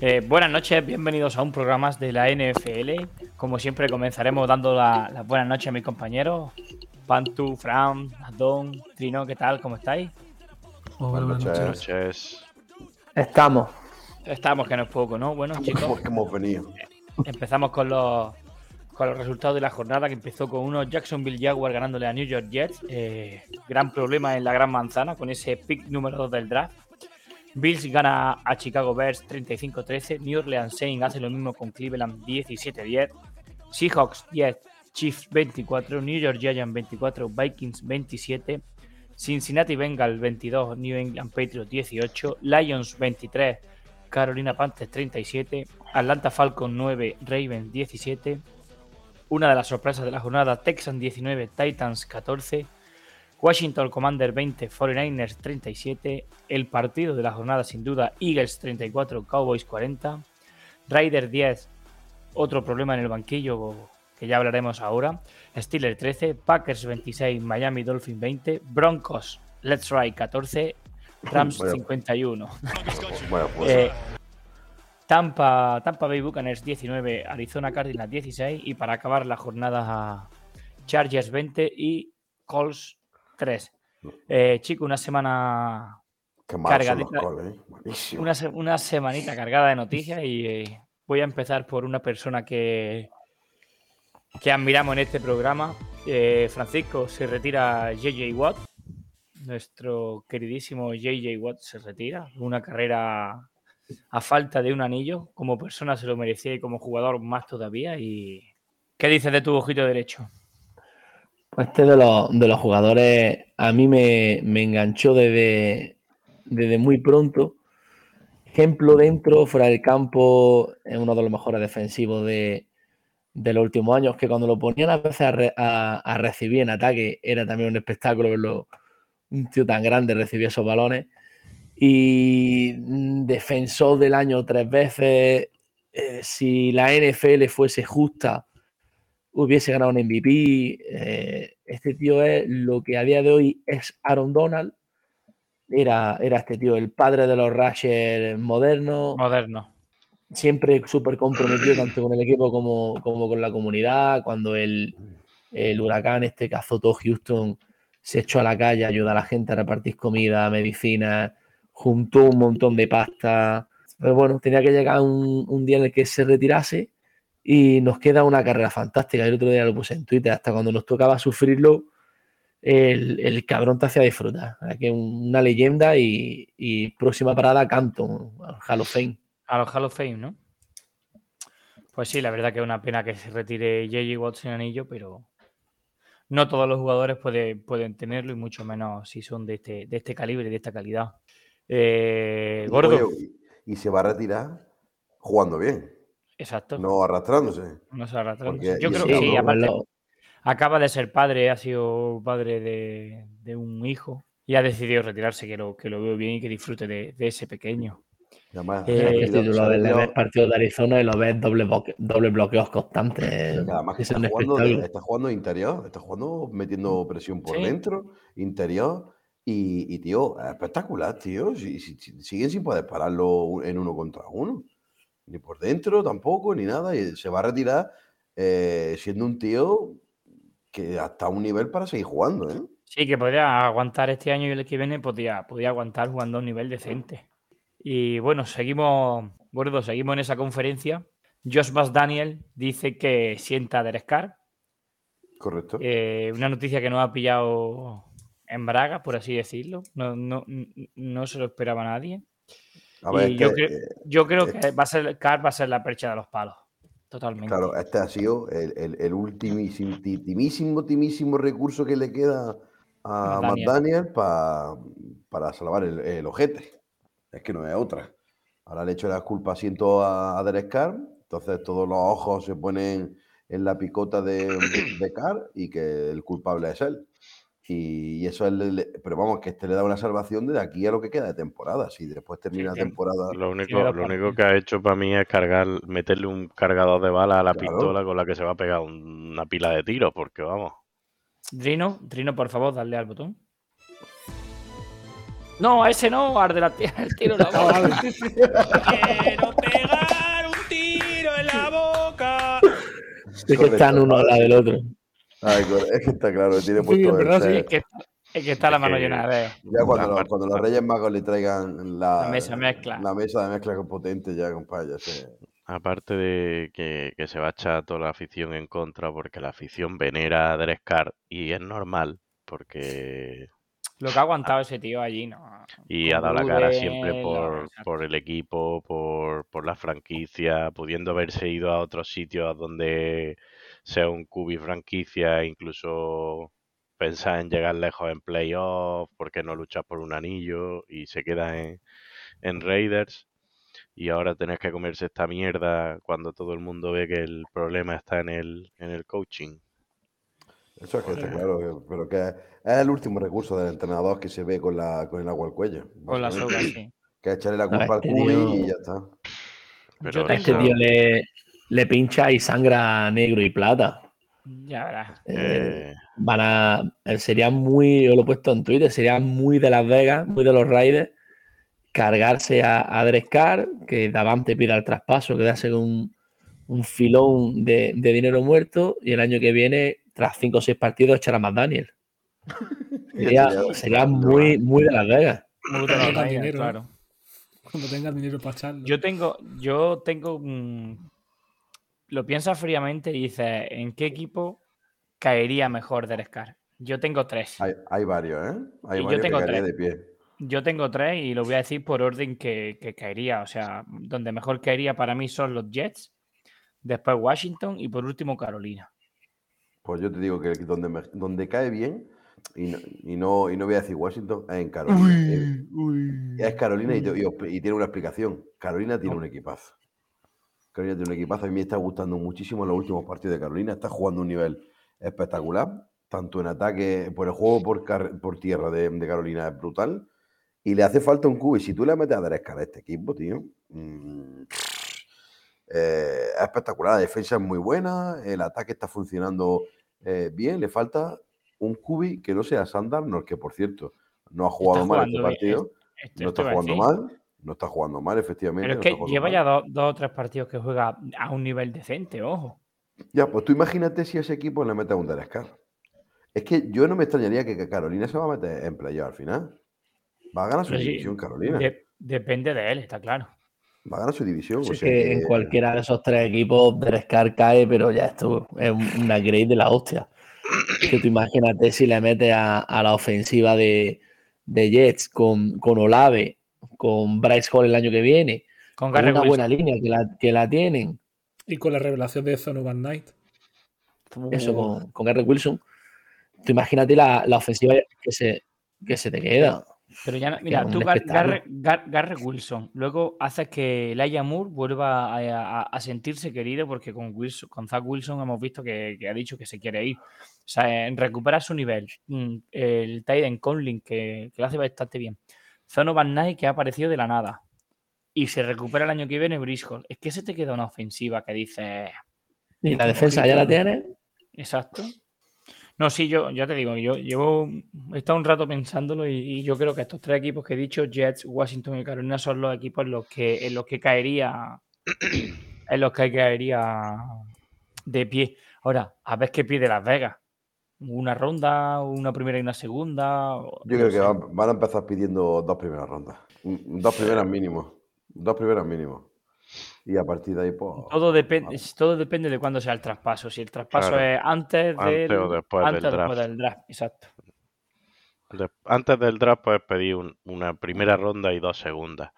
Eh, buenas noches, bienvenidos a un programa de la NFL. Como siempre, comenzaremos dando la- las buenas noches a mis compañeros. Pantu, Fran, Adón, Trino, ¿qué tal? ¿Cómo estáis? Buenas Buenas noches. Estamos. Estamos, que no es poco, ¿no? Bueno, chicos, ¿Cómo que hemos venido? empezamos con los, con los resultados de la jornada, que empezó con unos Jacksonville Jaguars ganándole a New York Jets. Eh, gran problema en la gran manzana con ese pick número 2 del draft. Bills gana a Chicago Bears 35-13. New Orleans Saints hace lo mismo con Cleveland 17-10. Seahawks 10, Chiefs 24, New York Giants 24, Vikings 27, Cincinnati Bengals 22, New England Patriots 18, Lions 23, Carolina Panthers 37, Atlanta Falcons 9, Ravens 17. Una de las sorpresas de la jornada, Texans 19, Titans 14, Washington Commander 20, 49ers 37. El partido de la jornada, sin duda, Eagles 34, Cowboys 40. Raiders 10, otro problema en el banquillo que ya hablaremos ahora. Steelers 13, Packers 26, Miami Dolphins 20, Broncos Let's Ride 14, Rams Vaya. 51. Bueno, pues Eh, Tampa, Tampa Bay Buccaneers 19, Arizona Cardinals 16 y para acabar la jornada Chargers 20 y Colts 3. Eh, chico, una semana qué cargadita. ¿eh? Una semanita cargada de noticias y eh, voy a empezar por una persona que, que admiramos en este programa. Eh, Francisco, se retira JJ Watt. Nuestro queridísimo JJ Watt se retira. Una carrera a falta de un anillo. Como persona se lo merecía y como jugador más todavía. ¿Y qué dices de tu ojito derecho? Este de los, de los jugadores a mí me, me enganchó desde, desde muy pronto. Ejemplo dentro, fuera del campo, es uno de los mejores defensivos de, de los últimos años, que cuando lo ponían a veces a, a- recibir en ataque era también un espectáculo verlo, un tío tan grande recibir esos balones. Y mm, defensor del año tres veces, eh, si la NFL fuese justa, hubiese ganado un MVP. eh, este tío es lo que a día de hoy es Aaron Donald. Era, era este tío, el padre de los Rushers modernos, Moderno. siempre súper comprometido tanto con el equipo como, como con la comunidad. Cuando el, el huracán este que azotó Houston se echó a la calle a ayudar a la gente a repartir comida, medicina, juntó un montón de pasta. Pero bueno, tenía que llegar un, un día en el que se retirase y nos queda una carrera fantástica. El otro día lo puse en Twitter, hasta cuando nos tocaba sufrirlo, el, el cabrón te hacía disfrutar. Que una leyenda y, y próxima parada Canton, al Hall of Fame. A los Hall of Fame, ¿no? Pues sí, la verdad que es una pena que se retire JJ Watt sin anillo, pero no todos los jugadores puede- pueden tenerlo y mucho menos si son de este, de este calibre, de esta calidad. Eh, gordo, Oye, y se va a retirar jugando bien, exacto. no arrastrándose. No se arrastra. Porque- Yo creo que sí, aparte, acaba de ser padre, ha sido padre de, de un hijo y ha decidido retirarse, que lo, que lo veo bien y que disfrute de, de ese pequeño. Además, Eh, tú lo ves, ves partidos de Arizona y lo ves doble, bloque- doble bloqueos constantes. además que Es está un jugando, está jugando interior, está jugando metiendo presión por Sí. dentro, interior. Y, y, tío, es espectacular, tío. Si- si- si- siguen sin poder pararlo en uno contra uno. Ni por dentro tampoco, ni nada. Y se va a retirar eh, siendo un tío que hasta un nivel para seguir jugando, ¿eh? Sí, que podría aguantar este año y el que viene, podría, podría aguantar jugando a un nivel decente. Y bueno, seguimos, gordo, seguimos en esa conferencia. Josh Bass Daniel dice que sienta a. Correcto. Eh, una noticia que no ha pillado en Braga, por así decirlo. No, no, no se lo esperaba nadie. A ver, y es yo, que, cre- eh, yo creo que va a ser Carr va a ser la percha de los palos. Totalmente. Claro, este ha sido el, el, el ultimísimo, ti- timísimo, timísimo recurso que le queda a Matt. Daniel pa- para salvar el, el ojete. Es que no es otra. Ahora le echo las culpas siento a, a Derek Carr, entonces todos los ojos se ponen en la picota de, de Carr y que el culpable es él. Y, y eso es, le- le- pero vamos, que este le da una salvación de aquí a lo que queda de temporada. Si después termina la temporada, Lo único, lo único que ha hecho para mí es cargar, meterle un cargador de balas a la Claro. pistola con la que se va a pegar un- una pila de tiros, porque vamos. Drino, Drino, por favor, dale al botón. No, a ese no, al de la tía, el tiro en la boca. Quiero pegar un tiro en la boca. Es que están uno al lado del otro. Ay, es que está claro, tiene puesto set. Es que, es que está la mano llena de. Ya cuando, los, Aparte- cuando los Reyes Magos le traigan la, La mesa mezcla. La mesa de mezcla con potente ya, compadre. ya sé. Aparte de que, que se va a echar toda la afición en contra, porque la afición venera a Derek Carr y es normal, porque. Lo que ha aguantado ese tío allí, no. Y Con ha dado la cara siempre por, por el equipo, por, por la franquicia, pudiendo haberse ido a otros sitios donde sea un cubi franquicia, incluso pensar en llegar lejos en playoffs, porque no luchas por un anillo y se queda en, en Raiders. Y ahora tenés que comerse esta mierda cuando todo el mundo ve que el problema está en el, en el coaching. Eso es que está claro, pero que es el último recurso del entrenador que se ve con, la, con el agua al cuello. Con la soga, sí. Que es echarle la culpa al este cubi tío- y ya está. Pero Yo este tío le, le pincha y sangra negro y plata. Ya verás. Eh, eh, van a. eh, Sería muy. Yo lo he puesto en Twitter. Sería muy de Las Vegas, muy de los Raiders. Cargarse a, a Derek Carr, que Davante pida el traspaso, quedarse con un, un filón de, de dinero muerto. Y el año que viene, tras 5 o 6 partidos, echar a más Daniel. Sería, Sería- muy, muy de Las Vegas. Muy de los Tenga Raiders, dinero, ¿eh? claro. Cuando tengas dinero para echarlo. Yo tengo, yo tengo, lo piensas fríamente y dices, ¿en qué equipo caería mejor Derek Carr? Yo tengo tres. Hay, hay varios, ¿eh? Hay Y yo varios tengo que tres. de pie. Yo tengo tres y lo voy a decir por orden que, que caería. O sea, donde mejor caería para mí son los Jets, después Washington y por último Carolina. Pues yo te digo que donde, me- donde cae bien, y no, y, no, y no voy a decir Washington, es en Carolina. Es Carolina y, te- y os- y tiene una explicación. Carolina tiene un equipazo. Carolina tiene un equipazo. A mí me está gustando muchísimo los últimos partidos de Carolina. Está jugando un nivel espectacular. Tanto en ataque, por el juego por, tierra de, de Carolina es brutal. Y le hace falta un cubo. Y si tú le metes a Derek Carr a este equipo, tío, mm, eh, es espectacular. La defensa es muy buena. El ataque está funcionando eh, bien. Le falta un cubi que no sea Sandarnold, que por cierto no ha jugado mal este partido. No está jugando mal. No está jugando mal, efectivamente. Pero es que lleva mal. ya dos, dos o tres partidos que juega a un nivel decente, ojo. Ya, pues tú imagínate si a ese equipo le mete un Derek Carr. Es que yo no me extrañaría que Carolina se va a meter en playoff al final. Va a ganar su Pero sí, división, Carolina. de- depende de él, está claro. Va a ganar su división. Sí, o sea que que- en cualquiera de esos tres equipos Derek Carr cae, pero ya esto es un- una grade de la hostia. Que tú imagínate si le metes a, a la ofensiva de, de Jets con, con Olave, con Bryce Hall el año que viene, Con una Wilson. buena línea que la, que la tienen, Y con la revelación de Zonovan Knight. eso con, con Garrett Wilson, tú imagínate la, la ofensiva que se, que se te queda. Pero ya no, mira, tú. Garrett, Gar- Garrett Wilson, luego haces que Laia Moore vuelva a, a- a sentirse querido porque con Wilson, con Zach Wilson hemos visto que, que ha dicho que se quiere ir. O sea, en recuperar su nivel. Mm, El Tyden Conlin, que, que lo hace bastante bien. Zonovan Knight, que ha aparecido de la nada. Y se recupera el año que viene Briscoe. Es que se te queda una ofensiva que dice. Y la defensa ya la tienes. Exacto. No, sí, yo ya te digo, yo llevo he estado un rato pensándolo y, y yo creo que estos tres equipos que he dicho, Jets, Washington y Carolina, son los equipos en los que, en los que caería, en los que caería de pie. Ahora, a ver qué pide Las Vegas. Una ronda, una primera y una segunda. Yo no creo que van, van a empezar pidiendo dos primeras rondas. Un- Dos primeras mínimo. Dos primeras mínimo. Y a partir de ahí, pues. Todo depende, todo depende de cuándo sea el traspaso. Si el traspaso Claro. es antes, Antes del, o después antes del o después draft. del draft. Exacto. De- antes del draft puedes pedir un- una primera ronda y dos segundas.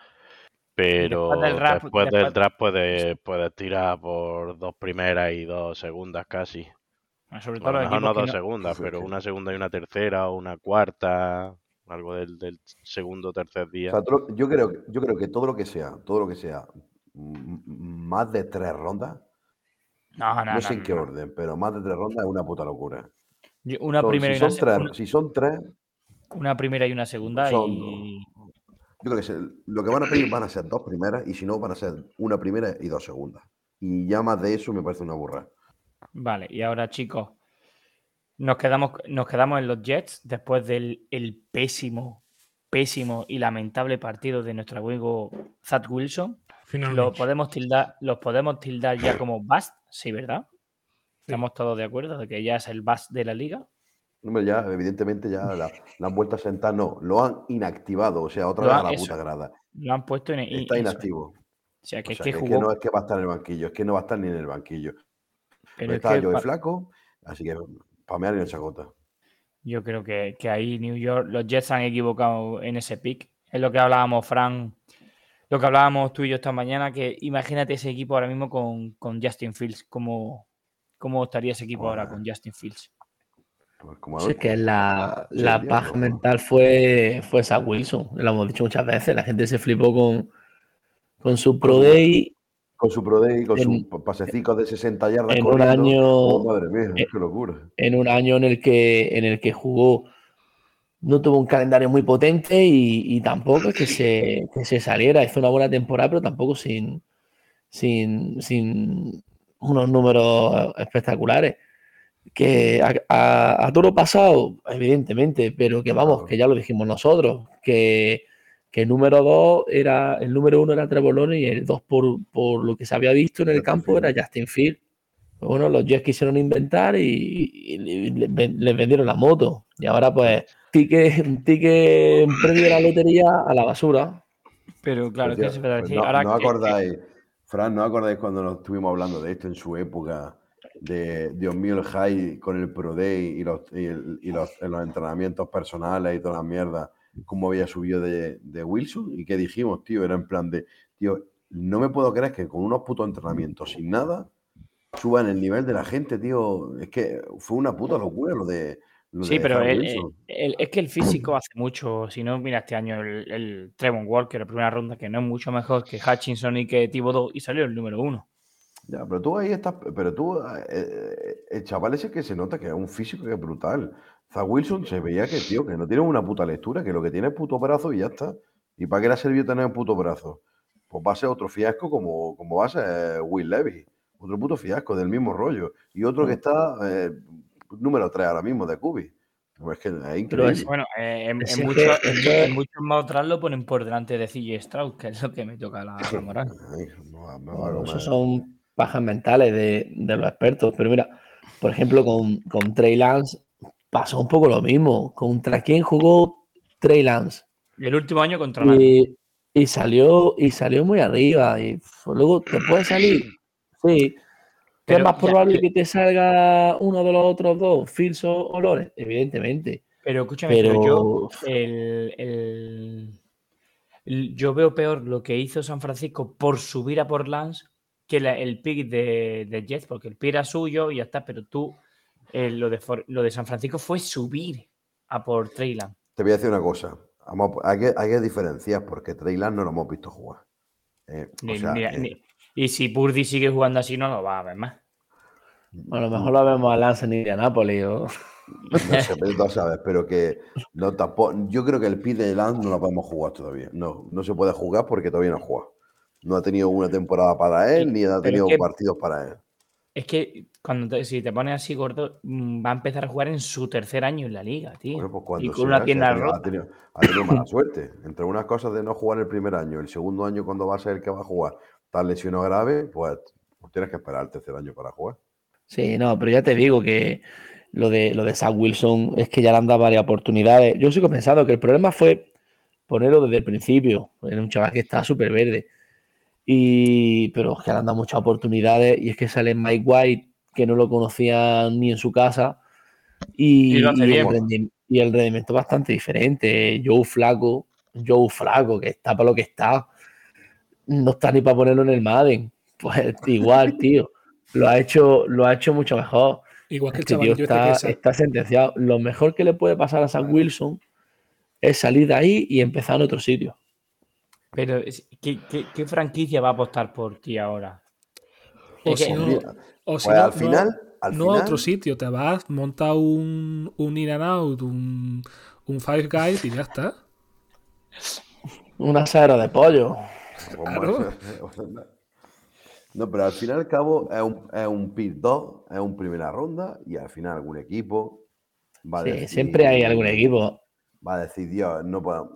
Pero después del draft- después del después- draft puedes, puedes tirar por dos primeras y dos segundas casi. Sobre todo mejor no dos no- segundas, pero una segunda y una tercera o una cuarta, algo del, del segundo o tercer O día. sea, todo lo- yo, creo, yo creo que todo lo que sea, todo lo que sea más de tres rondas, No, no, no, no, sé en qué no. orden, pero más de tres rondas es una puta locura. Yo- Una primera, si, y una, son tres, una- si son tres, una primera y una segunda Son- y yo creo que se- lo que van a pedir van a ser dos primeras y si no van a ser una primera y dos segundas. Y ya más de eso me parece una burra. Vale, y ahora chicos, nos quedamos, nos quedamos en los Jets después del el pésimo, pésimo y lamentable partido de nuestro amigo Zach Wilson. Finalmente. ¿Lo podemos tildar, ¿Los podemos tildar ya como bust? Sí, ¿verdad? Estamos todos de acuerdo de que ya es el bust de la liga. Hombre, ya, evidentemente, ya la, la han vuelto a sentar, no, lo han inactivado, o sea, otra Lo vez han- a la eso. puta grada. Lo han puesto en Está eso. inactivo. O sea, que O es sea, que que, es jugó. que no es que va a estar en el banquillo, es que no va a estar ni en el banquillo. Pero es está que yo pa- flaco, así que pamear y en chacota. Yo creo que, que ahí New York, los Jets se han equivocado en ese pick. Es lo que hablábamos, Fran, lo que hablábamos tú y yo esta mañana, que imagínate ese equipo ahora mismo con, con Justin Fields. ¿Cómo, ¿Cómo estaría ese equipo ahora con Justin Fields? Pues como Sí, es que la, la paja no. mental fue, fue Zach Wilson. Lo hemos dicho muchas veces. La gente se flipó con, con su Pro Day Con su Pro Day, con En- sus pasecicos de 60 yardas. en un corriendo. año- Oh, madre mía, eh, qué locura. en un año en el que, en el que jugó. No tuvo un calendario muy potente y, y tampoco que se, que se saliera. Hizo una buena temporada, pero tampoco sin, sin, sin unos números espectaculares. Que a, a, a toro pasado, evidentemente, pero que vamos, que ya lo dijimos nosotros, que, que el número 2 era, el número 1 era Trevor Lawrence y el 2 por, por lo que se había visto en el Justin campo era Justin Field. Bueno, los Jets quisieron inventar y, y le- le- ven- les vendieron la moto. Y ahora pues, ticket, ticket premio de la lotería a la basura. Pero claro, Pues es que pues no, ahora no que- acordáis, Fran, ¿no acordáis cuando nos estuvimos hablando de esto en su época? De Dios mío, el high con el Pro Day y los, y el- y los, en los entrenamientos personales y toda la mierda, cómo había subido de, de Wilson y qué dijimos, tío, era en plan de, tío, no me puedo creer que con unos putos entrenamientos sin nada suban el nivel de la gente, tío. Es que fue una puta locura lo de. lo Sí, de pero el- el- es que el físico hace mucho. Si no, mira este año el, el Trevon Walker, la primera ronda, que no es mucho mejor que Hutchinson y que Thibodeau, y salió el número uno. Ya, pero tú ahí estás, pero tú, eh, eh, el chaval ese que se nota que es un físico que es brutal. Zach Wilson se veía que, tío, que no tiene una puta lectura, que lo que tiene es puto brazo y ya está. ¿Y para qué le ha servido tener un puto brazo? Pues va a ser otro fiasco como, como va a ser Will Levy. Otro puto fiasco del mismo rollo. Y otro que está eh, número 3 ahora mismo de Kubi. Pues es que es Pero increíble. es- Bueno, eh, en, muchos, en- en muchos más otras lo ponen por delante de CJ Stroud, que es lo que me toca la, la moral. Ay, esos son pajas mentales de, de los expertos. Pero mira, por ejemplo, con, con Trey Lance pasó un poco lo mismo. ¿Contra quién jugó Trey Lance? Y el último año contra. Y, y salió, y salió muy arriba. Y luego te puede salir. Sí. ¿Qué es más ya- probable que te salga uno de los otros dos, Fields o Lawrence? Evidentemente. Pero escúchame, pero, yo, el, el- el- yo veo peor lo que hizo San Francisco por subir a por Lance que la- el pick de, de Jets, porque el pick era suyo y ya está, pero tú, eh, lo, de, For- lo de San Francisco fue subir a por Trey Lance. Te voy a decir una cosa. Vamos hay, que, hay que diferenciar porque Trey Lance no lo hemos visto jugar. Eh, o Ni- sea, ni- eh, ni- y si Purdy sigue jugando así, no lo va a ver más. a lo mejor lo vemos a Lance en Indianapolis. o- no sé, pero tú sabes, pero que no tampoco. Yo creo que el pit de Lance no lo podemos jugar todavía. No, no se puede jugar porque todavía no ha jugado. No ha tenido una temporada para él, ni ha tenido partidos para él. Es que cuando te- si te pones así gordo, mm, va a empezar a jugar en su tercer año en la liga, tío. Bueno, pues y con una sea, pierna ha tenido, ha rota. tenido- ha tenido mala suerte. Entre unas cosas de no jugar el primer año, el segundo año cuando va a ser el que va a jugar, tal lesionado grave, pues, pues tienes que esperar el tercer año para jugar. Sí, no, pero ya te digo que lo de, lo de Zach Wilson es que ya le han dado varias oportunidades. Yo sigo pensando que el problema fue ponerlo desde el principio. Era un chaval que está súper verde. Y, pero es que le han dado muchas oportunidades y es que sale Mike White, que no lo conocían ni en su casa. Y, Y el, y el rendimiento bastante diferente. Joe Flaco, Joe Flaco, que está para lo que está. no está ni para ponerlo en el Madden. Pues igual, tío. Lo ha hecho, lo ha hecho mucho mejor. Igual que el Este tío este está, que está sentenciado. Lo mejor que le puede pasar a Sam Wilson es salir de ahí y empezar en otro sitio. Pero, ¿qué, qué, qué franquicia va a apostar por ti ahora? O si no, Mira, o si pues no, al no- final, al no a final, otro sitio, te vas, monta un, un in and out, un, un five guys y ya está. Un asado de pollo. Claro. No, pero al fin y al cabo es un, es un pick 2, es un primera ronda y al final algún equipo va a Sí, decir, siempre hay algún equipo. Va a decir, Dios, no, podemos-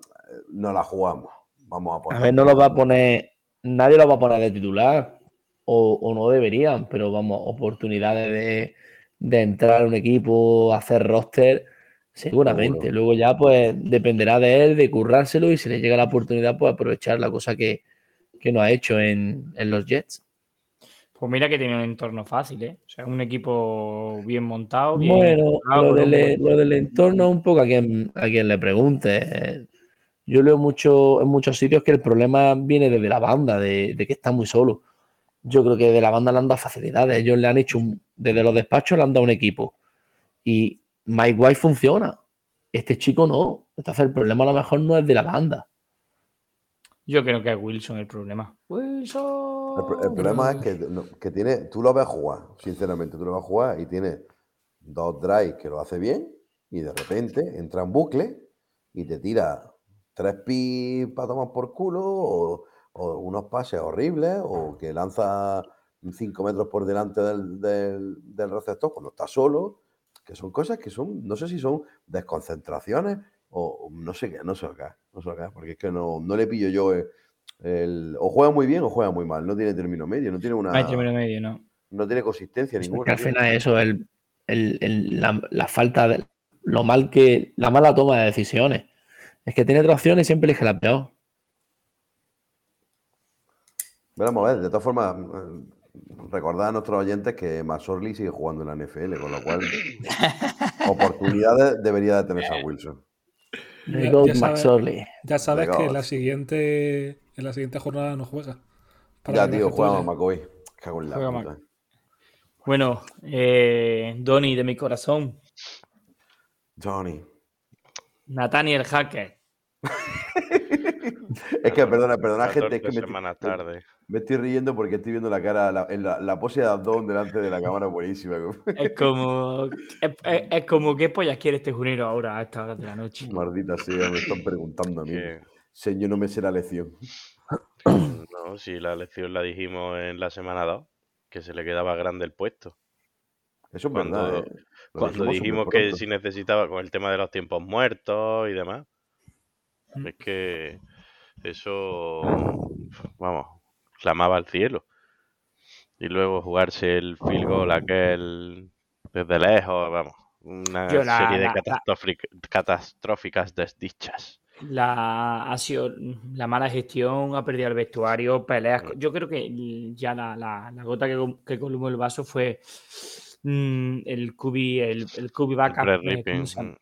no la jugamos. Vamos a ver, no lo va a poner, nadie lo va a poner de titular, o, o no deberían, pero vamos, oportunidades de, de entrar a un equipo, hacer roster, seguramente. Seguro. Luego ya, pues, dependerá de él, de currárselo y si le llega la oportunidad, pues aprovechar la cosa que, que no ha hecho en, en los Jets. Pues mira que tiene un entorno fácil, ¿eh? O sea, un equipo bien montado. Bien Bueno, estructurado, lo del, buen- lo del entorno un poco a quien, a quien le pregunte. Yo leo mucho en muchos sitios que el problema viene desde la banda, de, de que está muy solo. Yo creo que de la banda le han dado facilidades. Ellos le han hecho un- desde los despachos le han dado un equipo. Y Mike White funciona. Este chico no. Entonces el problema a lo mejor no es de la banda. Yo creo que es Wilson el problema. Wilson. El, pro- el problema es que, no- que tiene, tú lo ves jugar, sinceramente, tú lo ves jugar y tiene dos drives que lo hace bien y de repente entra en bucle y te tira tres pi para tomar por culo o, o unos pases horribles o que lanza cinco metros por delante del, del, del receptor cuando está solo, que son cosas que son, no sé si son desconcentraciones o no sé qué, no sé qué, no sé qué, porque es que no, no le pillo yo el, el- o juega muy bien o juega muy mal, no tiene término medio, no tiene una No hay término medio, ¿no? no tiene consistencia Es que ninguna. al final eso, el, el- el- la, la falta de lo mal que, la mala toma de decisiones. Es que tiene otra opción y siempre elige la peor. Vamos a ver, de todas formas, eh, recordad a nuestros oyentes que Masorli sigue jugando en la NFL, con lo cual oportunidades debería de tener Sam Wilson. The Ya- ya sabes-. Ya sabes que en la siguiente en la siguiente jornada no juega. Para Ya, tío, juega tuya. McCoy. Cago en la Juega puta. Bueno, eh, Donny de mi corazón. Johnny. Nathaniel Hacker. Es que, perdona, perdona, gente, es 14 que me, estoy- semanas tarde. me estoy riendo porque estoy viendo la cara, la, en la, la pose de abdón delante de la cámara buenísima. Es como. Es, es- es como qué pollas quiere este junero ahora a esta hora de la noche. Maldita sea, me están preguntando a mí. Señor, no me sé la lección. no, si la lección la dijimos en la semana 2, que se le quedaba grande el puesto. Eso es Cuando- verdad. ¿eh? Lo Cuando dijimos dijimos que si necesitaba con el tema de los tiempos muertos y demás. Mm. Es que eso, vamos, clamaba al cielo. Y luego jugarse el field goal aquel desde lejos, vamos, una Yo la- serie de la- catastróficas desdichas. La, ha sido la mala gestión, ha perdido el vestuario, peleas. Yo creo que ya la, la- la gota que, que columó el vaso fue mm, el cubi, el, el cubi backup, Brett eh,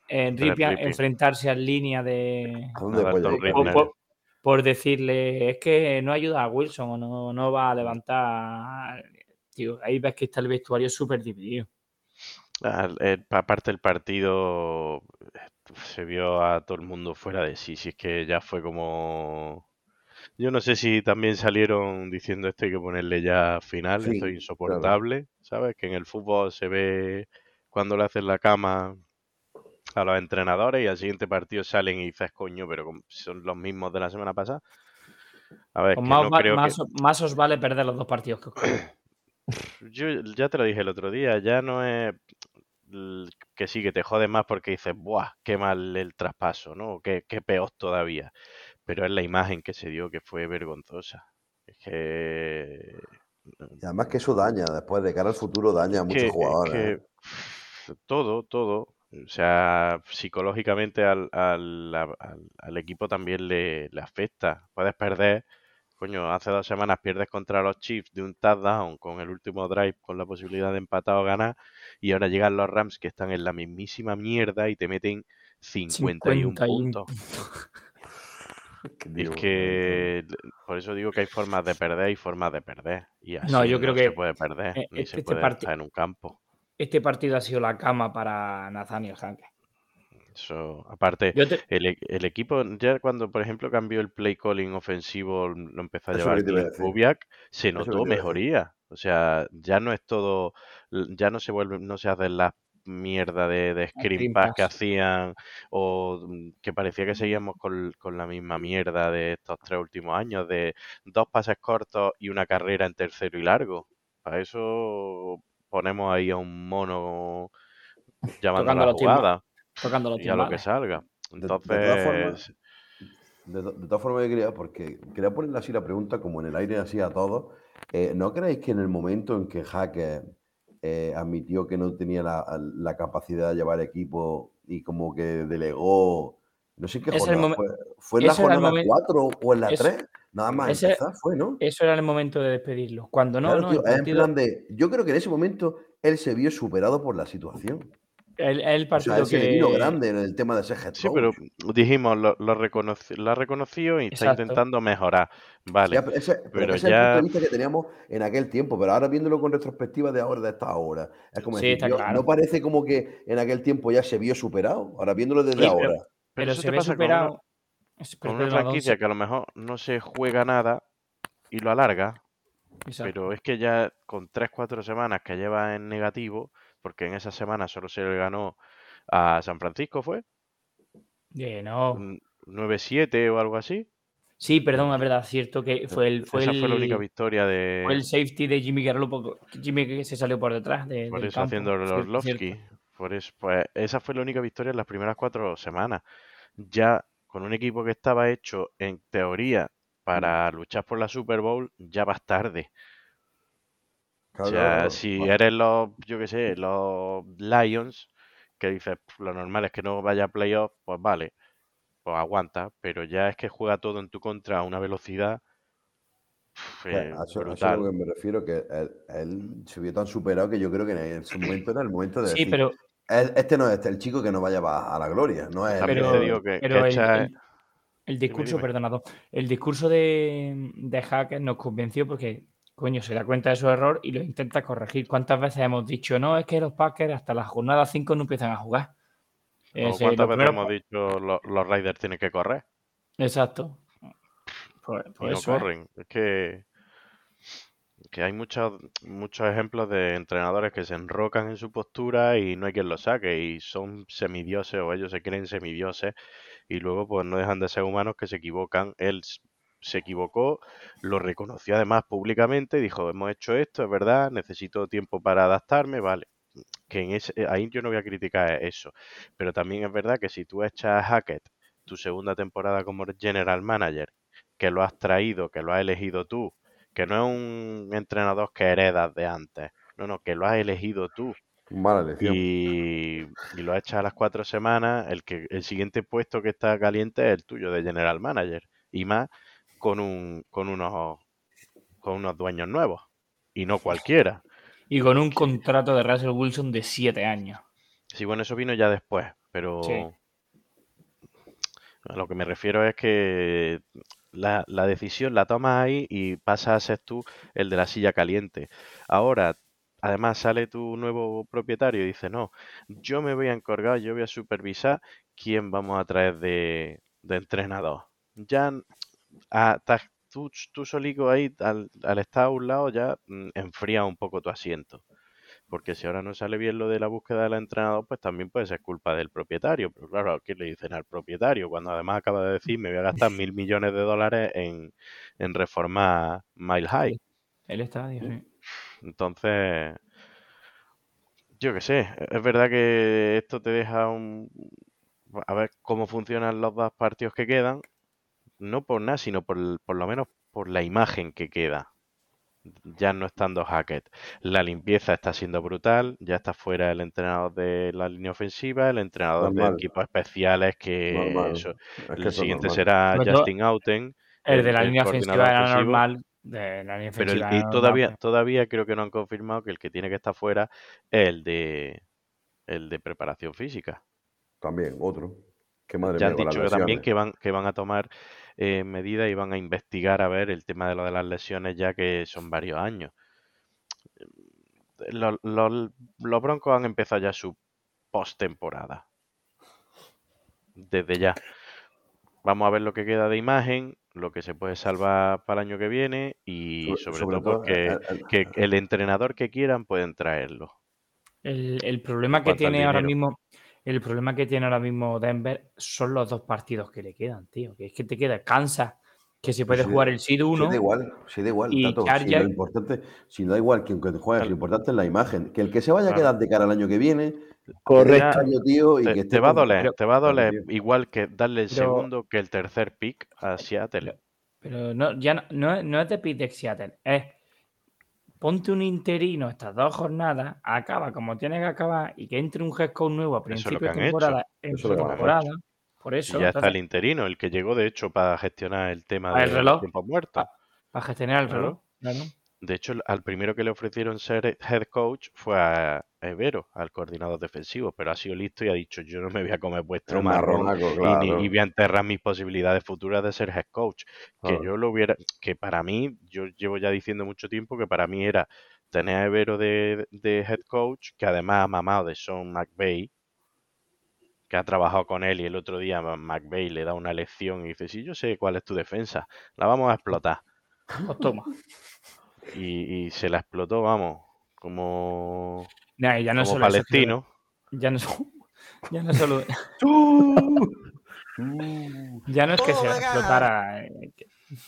Eh, Rippin. enfrentarse en línea de ¿A dónde A a por, Rippner. por- por decirle es que no ayuda a Wilson o no, no va a levantar. Tío, ahí ves que está el vestuario súper dividido. El- aparte el partido eh, se vio a todo el mundo fuera de sí, si es que ya fue como... Yo no sé si también salieron diciendo esto hay que ponerle ya final, Sí, esto es insoportable, ¿sabes? Que en el fútbol se ve cuando le hacen la cama a los entrenadores y al siguiente partido salen y dices, coño, pero son los mismos de la semana pasada. A ver, Pues que más, no va- creo que... más, más os vale perder los dos partidos que os. Yo ya te lo dije el otro día, ya no es que sí, que te jode más porque dices, ¡buah! Qué mal el traspaso, ¿no? Qué, qué peor todavía. Pero es la imagen que se dio que fue vergonzosa. Es que. Y además que eso daña, después de cara al futuro daña a muchos que- es jugadores. que ¿eh? todo, todo. O sea, psicológicamente al, al- al equipo también le, le afecta. Puedes perder, coño, hace dos semanas pierdes contra los Chiefs de un touchdown con el último drive con la posibilidad de empatar o ganar y ahora llegan los Rams que están en la mismísima mierda y te meten 51 51 puntos. Es que por eso digo que hay formas de perder y formas de perder. Y así No, yo creo se que, puede perder, eh, ni este- se este puede estar en un campo. Este partido ha sido la cama para Nathaniel Hankey. Eso, aparte, te- el, e- el equipo, ya cuando por ejemplo cambió el play calling ofensivo, lo empezó a Eso llevar. Kubiak, se notó mejoría. O sea, ya no es todo, ya no se vuelve, no se hacen las mierda de, de screen screen pass que hacían o mm, que parecía que seguíamos con, con la misma mierda de estos tres últimos años, de dos pases cortos y una carrera en tercero y largo. Para eso ponemos ahí a un mono llamando Tocando la jugada tocando los y a lo que salga. De, de todas formas, Entonces, de, de todas formas, yo quería, porque quería ponerle así la pregunta como en el aire así a todos. Eh, ¿No creéis que en el momento en que Hacker eh, admitió que no tenía la, la capacidad de llevar equipo y como que delegó, no sé qué es jornada fue, fue en la jornada momen- 4 o en la ese- 3, nada más ese- empezar fue, ¿no? Eso era el momento de despedirlo. Cuando no, Claro, no, tío, el es en partido, plan de, yo creo que en ese momento él se vio superado por la situación. El, el O partido sea, se le vino que- grande en el tema de ser head sí, pero dijimos, lo, lo, reconoci- lo ha reconocido y está Exacto. intentando mejorar. Vale, Ya, pero ese, pero pero ese es el ya- punto de vista que teníamos en aquel tiempo, pero ahora viéndolo con retrospectiva de ahora, de esta hora, es como Sí, decir, está yo- claro. no parece como que en aquel tiempo ya se vio superado, ahora viéndolo desde Sí, ahora. pero pero eso se te ve pasa con una- superado. Es- con una don franquicia que a lo mejor no se juega nada y lo alarga, Exacto. pero es que ya con 3-4 semanas que lleva en negativo, porque en esa semana solo se le ganó a San Francisco, ¿fue? Eh, no. Un 9-7 o algo así. Sí, perdón, es verdad, cierto que fue el, fue Esa el, fue la única victoria de... fue el safety de Jimmy Garoppolo, Jimmy que se salió por detrás de, Por del eso campo. haciendo Orlovsky. Por eso, pues esa fue la única victoria en las primeras cuatro semanas. Ya con un equipo que estaba hecho en teoría para luchar por la Super Bowl, ya vas tarde. Claro, o sea, claro, claro. si Bueno, eres los, yo qué sé, los Lions, que dices, "Pf, lo normal es que no vaya a playoff, pues vale, pues aguanta, pero ya es que juega todo en tu contra a una velocidad pues, eh, a eso, a eso es lo que me refiero, que él, él se vio tan superado que yo creo que en ese momento era el momento de Sí, decir, pero, "El- este no es este, el chico que no vaya a la gloria, no es el También pero, te que- digo que, pero que el, echa- el- el discurso, perdonado, el discurso de, de Hacker nos convenció porque, coño, se da cuenta de su error y lo intenta corregir. ¿Cuántas veces hemos dicho, no, es que los Packers hasta la jornada 5 no empiezan a jugar? cuántas lo veces primero- hemos dicho los, los Raiders tienen que correr Exacto. Pues, y pues no ¿eh? corren. Es que, que hay muchos, muchos ejemplos de entrenadores que se enrocan en su postura y no hay quien los saque y son semidioses o ellos se creen semidioses y luego pues no dejan de ser humanos que se equivocan. Él se equivocó, lo reconoció además públicamente, dijo, hemos hecho esto, es verdad, necesito tiempo para adaptarme, vale. Que en ese, ahí yo no voy a criticar eso, pero también es verdad que si tú echas a Hackett tu segunda temporada como general manager, que lo has traído, que lo has elegido tú, que no es un entrenador que heredas de antes, no, no, que lo has elegido tú Mala elección. y, y lo has echado a las cuatro semanas, el, que, el siguiente puesto que está caliente es el tuyo de general manager y más con, un, con, unos, con unos dueños nuevos y no cualquiera. Y con un contrato de Russell Wilson de 7 años. Sí, bueno, eso vino ya después, pero Sí. a lo que me refiero es que la, la decisión la tomas ahí y pasas a ser tú el de la silla caliente. Ahora, además sale tu nuevo propietario y dice, no, yo me voy a encargar, yo voy a supervisar quién vamos a traer de, de entrenador. Ya ah, estás- tú, tú solico ahí, al, al estar a un lado, ya mm, enfría un poco tu asiento. Porque si ahora no sale bien lo de la búsqueda del entrenador, pues también puede ser culpa del propietario. Pero claro, ¿qué le dicen al propietario? Cuando además acaba de decir, me voy a gastar mil millones de dólares en, en reformar Mile High. El estadio, sí. Entonces, yo qué sé, es verdad que esto te deja un... A ver cómo funcionan los dos partidos que quedan. No por nada, sino por, por lo menos por la imagen que queda. Ya no estando Hackett. La limpieza está siendo brutal. Ya está fuera el entrenador de la línea ofensiva, el entrenador de Normal. equipos especiales, que eso, Es que el eso siguiente normal. será Justin Outen, El de la el línea ofensiva era ofensivo. normal. De la línea Pero el- y normal. todavía, todavía creo que no han confirmado que el que tiene que estar fuera es el de el de preparación física. También, otro. Que madre Ya mía, han las dicho que también que van, que van a tomar eh, medidas y van a investigar a ver el tema de lo de las lesiones ya que son varios años. Los, los- los Broncos han empezado ya su postemporada. Desde ya. Vamos a ver lo que queda de imagen, lo que se puede salvar para el año que viene y Sobre- todo, todo, que, eh, eh, que el entrenador que quieran pueden traerlo. El, el problema que tiene ahora mismo, el problema que tiene ahora mismo Denver son los dos partidos que le quedan, tío. Que es que te queda Kansas, que se puede Sí, jugar el Sí, 1. da igual, sí, da igual, y Tato, si lo importante, si da igual que aunque te juegues, lo importante es la imagen. Que el que se vaya a quedar de cara al año que viene, Correcto. esté tío, y Te, que te va a doler, pero- te va a doler igual que darle el Pero- segundo que el tercer pick a Seattle. Pero no, ya no, no, es- no es de Pete Seattle, es ponte un interino estas dos jornadas, acaba como tiene que acabar y que entre un head coach nuevo a principio de temporada, en han temporada. Por eso, Y ya está el interino, el que llegó de hecho para gestionar el tema el del reloj. tiempo muerto. Ah. para gestionar el reloj. claro. De hecho, el- al primero que le ofrecieron ser head coach fue a Evero, al coordinador defensivo, pero ha sido listo y ha dicho, yo no me voy a comer vuestro El marrón marronaco, y, claro. ni- y voy a enterrar mis posibilidades futuras de ser head coach. Que yo lo hubiera, que para mí, yo llevo ya diciendo mucho tiempo que para mí era tener a Evero de, de head coach, que además ha mamado de Sean McVay, que ha trabajado con él y el otro día McVay le da una lección y dice, sí, yo sé cuál es tu defensa, la vamos a explotar. Pues toma. Y, y se la explotó, vamos, como, Nah, ya no como solo eso, tío, palestino. Ya no, ya no solo. Ya no es que se explotara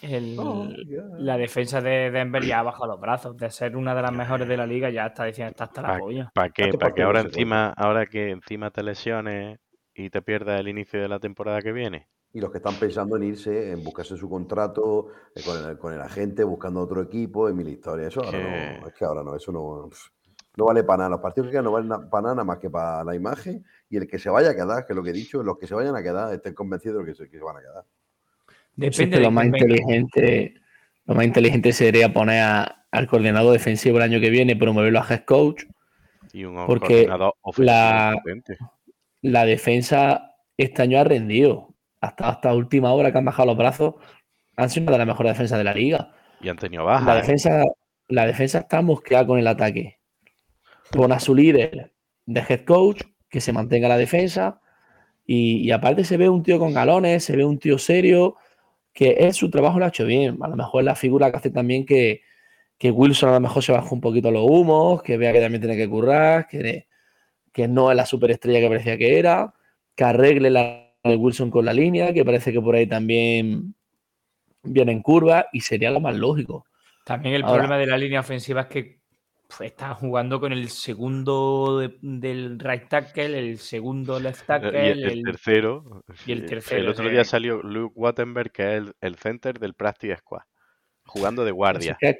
el- la defensa de Denver ya ha bajado los brazos. De ser una de las mejores de la liga, ya está diciendo está hasta la ¿Para polla. qué? Este ¿Para que ahora encima, ahora que encima te lesiones y te pierdas el inicio de la temporada que viene? Y los que están pensando en irse, en buscarse su contrato eh, con, el, con el agente, buscando otro equipo, en mil historias. Eso ahora no, es que ahora no, eso no, no vale para nada. Los partidos que quedan no valen na- para nada más que para la imagen. Y el que se vaya a quedar, que es lo que he dicho, los que se vayan a quedar estén convencidos de que se, que se van a quedar. Depende de lo más inteligente, lo más inteligente sería poner a- al coordinador defensivo el año que viene, promoverlo a head coach. Y un Porque coordinador la-. La defensa este año ha rendido. Hasta, hasta última hora que han bajado los brazos, han sido una de las mejores defensas de la liga. Y han tenido La bajas. ¿eh? defensa, la defensa está mosqueada con el ataque. Pon a su líder de head coach, que se mantenga la defensa. Y, y aparte se ve un tío con galones, se ve un tío serio, que él su trabajo lo ha hecho bien. A lo mejor es la figura que hace también que, que Wilson a lo mejor se bajó un poquito los humos, que vea que también tiene que currar, que, que no es la superestrella que parecía que era, que arregle la de Wilson con la línea, que parece que por ahí también viene en curva y sería lo más lógico. También el Ahora- problema de la línea ofensiva es que pf, está jugando con el segundo de- del right tackle, el segundo left Y tackle, el, el el- tercero. y el eh, tercero, El otro sí. día salió Luke Wattenberg, que es el, el center del Practice Squad. Jugando de guardia. Que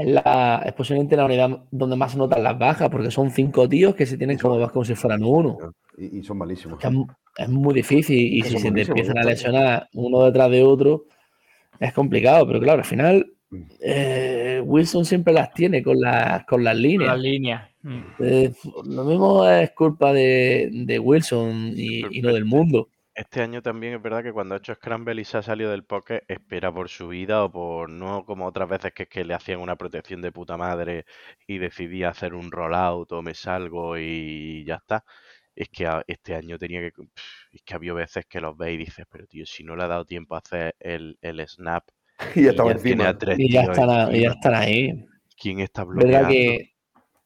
Es, la, es posiblemente la unidad donde más se notan las bajas, porque son cinco tíos que se tienen como, más como si fueran uno. Y, y son malísimos. Que es, es muy difícil y si se te empiezan a ¿no? lesionar uno detrás de otro, es complicado. Pero claro, al final Mm. eh, Wilson siempre las tiene con, las con las con líneas. la línea. Mm. Eh, lo mismo es culpa de, de Wilson y, y no del mundo. Este año también es verdad que cuando ha hecho Scramble y se ha salido del pocket, espera por su vida o por no como otras veces que es que le hacían una protección de puta madre y decidía hacer un rollout o me salgo y ya está. Es que este año tenía que. Es que había veces que los veis y dices, pero tío, si no le ha dado tiempo a hacer el, el snap Y ya tiene a tres Y ya están, a- y ya están ahí. ¿quién está Es bloqueando? verdad que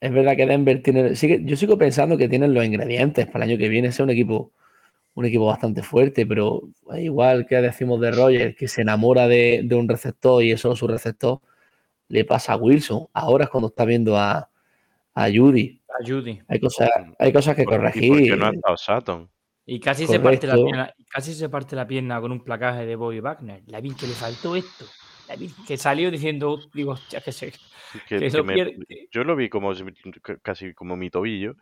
es verdad que Denver tiene. sigue- yo sigo pensando que tienen los ingredientes para el año que viene ser un equipo, un equipo bastante fuerte, pero igual que decimos de Rogers, que se enamora de, de un receptor y es solo su receptor, le pasa a Wilson. Ahora es cuando está viendo a, a Judy. A Judy. Hay cosas, hay cosas que Por- ¿Y corregir. qué no ha estado? Y casi se parte la pierna, y casi se parte la pierna con un placaje de Bobby Wagner. La vi que le faltó esto. La vi que salió diciendo, digo, hostia, que se. Que- Que que lo me- pierde. yo lo vi como casi como mi tobillo.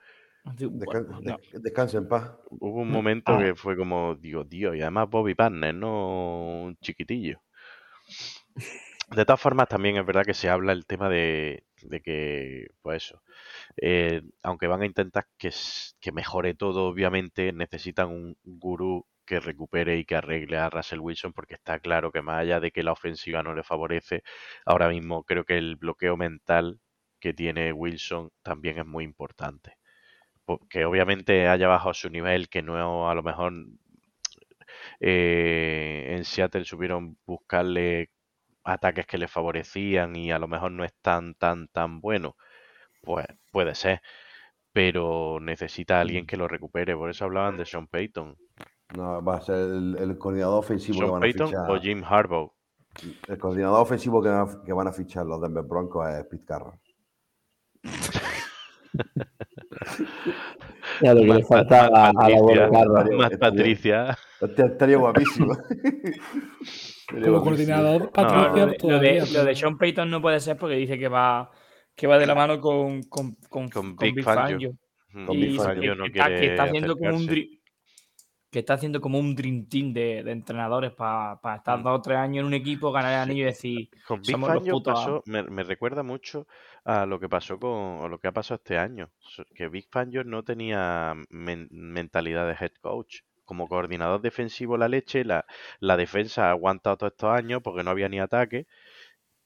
Descan- Bueno, no. des- descansa en paz. Hubo un momento Ah. que fue como, digo, tío, y además Bobby Partner, no un chiquitillo. De todas formas, también es verdad que se habla el tema de, de que pues eso. Eh, aunque van a intentar que, que mejore todo, obviamente necesitan un gurú que recupere y que arregle a Russell Wilson, porque está claro que más allá de que la ofensiva no le favorece, ahora mismo creo que el bloqueo mental que tiene Wilson también es muy importante. Porque obviamente haya bajado su nivel, que no a lo mejor eh, en Seattle supieron buscarle ataques que le favorecían y a lo mejor no es tan, tan, tan bueno. Pues puede ser, pero necesita a alguien que lo recupere. Por eso hablaban de Sean Payton. No, va a ser el, el coordinador ofensivo que Sean van a Payton fichar. o Jim Harbaugh. El coordinador ofensivo que, van a- que van a fichar los Denver Broncos es Pete Carroll. Ya lo que le Más- faltaba más a la más Patricia. Estaría guapísimo. Como coordinador, Lo Patricia de, lo de- lo de Sean Payton no puede ser porque dice que va que va de la mano con, con, con, Con con Big Big Con Y Fangio que, no que está, que está haciendo como un que está haciendo como un dream team de, de entrenadores para estar Mm. dos o tres años en un equipo, ganar el anillo y decir Con Big somos los Fangio putos pasó, me, me recuerda mucho a lo que pasó con, o lo que ha pasado este año. Que Big Fangio no tenía men- mentalidad de head coach. Como coordinador defensivo la leche, la, la defensa ha aguantado todos estos años porque no había ni ataque,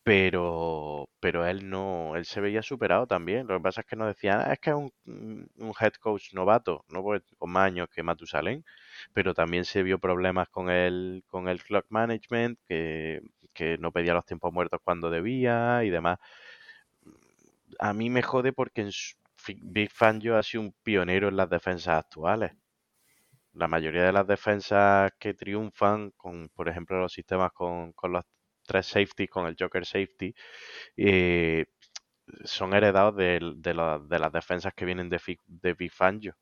pero, pero él no, él se veía superado también. Lo que pasa es que nos decían, "Ah, es que es un, un- un head coach novato, no Porque con más años que Matusalén, pero también se vio problemas con el, con el clock management, que, que no pedía los tiempos muertos cuando debía y demás. A mí me jode porque en Big Fangio ha sido un pionero en las defensas actuales. La mayoría de las defensas que triunfan, con por ejemplo los sistemas con, con los tres safeties, con el Joker Safety, eh, son heredados de, la- de las defensas que vienen de, Fi- de Big Fangio,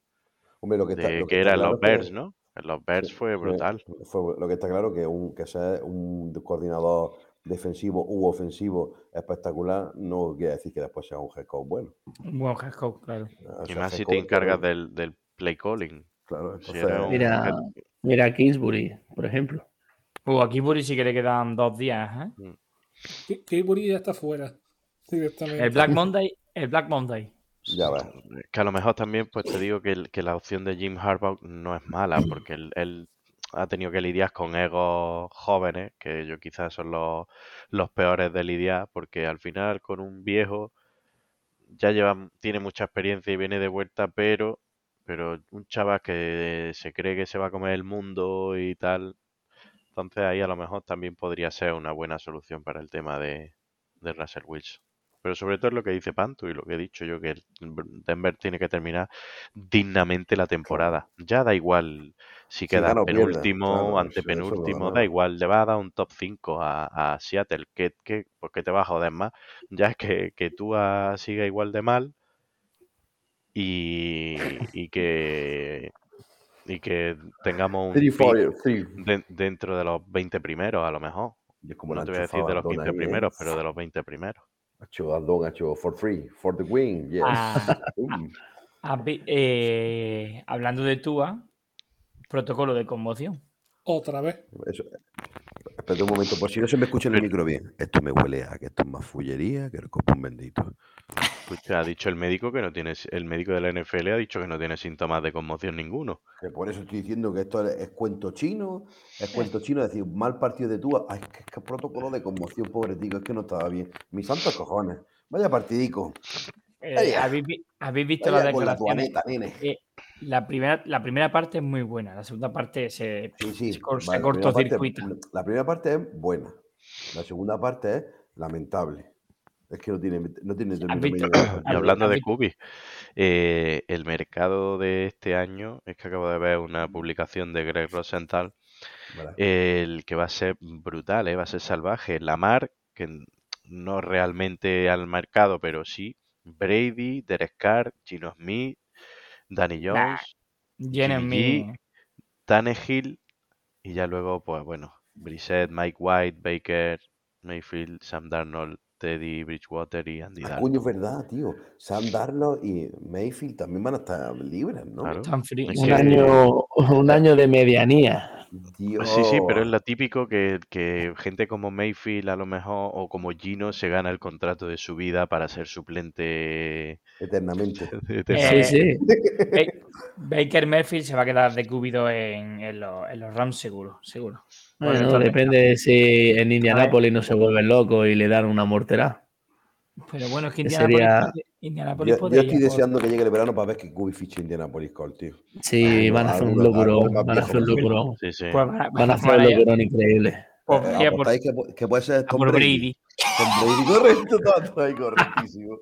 Hombre, lo que está, de, lo que que está eran claro los que- Bears, ¿no? En los Bears Sí, fue brutal. fue- lo que está claro que un que sea un coordinador defensivo u ofensivo espectacular no quiere decir que después sea un head coach bueno. un buen head coach, claro. O Y más si te encargas del, del play calling. Claro, Si entonces, era un Mira, mira Kingsbury, por ejemplo. Uh, aquí Buri sí que le quedan dos días, ¿eh? Que- Keybury ya está fuera. Directamente. El Black Monday, el Black Monday. ya ves. Que a lo mejor también, pues te digo que, el- que la opción de Jim Harbaugh no es mala, porque él, él ha tenido que lidiar con egos jóvenes, que yo quizás son los, los peores de lidiar, porque al final con un viejo ya lleva, tiene mucha experiencia y viene de vuelta, pero, pero un chaval que se cree que se va a comer el mundo y tal, entonces ahí a lo mejor también podría ser una buena solución para el tema de, de Russell Wilson. Pero sobre todo es lo que dice Pantu y lo que he dicho yo, que el Denver tiene que terminar dignamente la temporada. Ya da igual si queda penúltimo, claro, antepenúltimo, da igual, le va a dar un top 5 a, a Seattle, que, que, pues que te va a joder más. Ya es que, que tú ah, siga igual de mal y, y que y que tengamos un Three, four, three. de- dentro de los 20 primeros, a lo mejor. Y es como No te voy a decir de los enchufaba 15 Aldón ahí, ¿eh? primeros, pero de los 20 primeros. Ha hecho Aldón, ha hecho for free, for the win, yes. Ah, Um, has vi- eh, hablando de Tua, protocolo de conmoción. Otra vez. eso- Espérate un momento, por si no se me escucha en el micro bien. Esto me huele a que esto es más fullería que el copón bendito. Pues te ha dicho el médico que no tienes, el médico de la NFL ha dicho que no tiene síntomas de conmoción ninguno. Que por eso estoy diciendo que esto es, es cuento chino, es cuento chino, es decir, mal partido de tú. Ay, que, que protocolo de conmoción, pobre tico, es que no estaba bien. Mis santos cojones. Vaya partidico. Eh. ¿habéis, habéis visto las la declaraciones? nene. Eh, la, primera, la primera parte es muy buena, la segunda parte se, Sí, sí. se cor- se vale, la primera parte- cortocircuita. La primera parte es buena. La segunda parte es lamentable. Es que no tiene, no tiene término visto- medio. Y ¿Has hablando de? Kubi, eh, el mercado de este año, es que acabo de ver una publicación de Greg Rosenthal, Vale. el que va a ser brutal, eh, va a ser salvaje. Lamar, que n- no realmente al mercado, pero sí. Brady, Derek Carr, Gino Smith, Danny Jones, mi. G, Tannehill y ya luego, pues bueno, Brissett, Mike White, Baker, Mayfield, Sam Darnold, Teddy Bridgewater y Andy Ah, Dalton. coño, es verdad, tío. Sam Darnold y Mayfield también van a estar libres, ¿no? Claro. Tan frío. Es Un que- año, un año de medianía. Dios. Sí, sí, pero es lo típico que, que gente como Mayfield a lo mejor o como Gino se gana el contrato de su vida para ser suplente Eternamente. Eh, Sí, sí. Ba- Baker Mayfield se va a quedar de cúbido en, en los, en los Rams seguro, seguro. Bueno, Bueno, depende de si en Indianápolis no se vuelven locos y le dan una mortera. Pero bueno, es que Indianapolis, sería- Indianapolis Yo, yo estoy por- deseando que llegue el verano para ver que Kubi fiche Indianapolis Colts, tío. Sí, Ay, van a hacer un locurón. Van a hacer un locurón. Sí, sí. pues van, Van a hacer un locurón increíble. por- Eh, por- que, que puede ser Tom por Brady. Brady. Tom Brady, correcto, todo, todo ahí, correctísimo.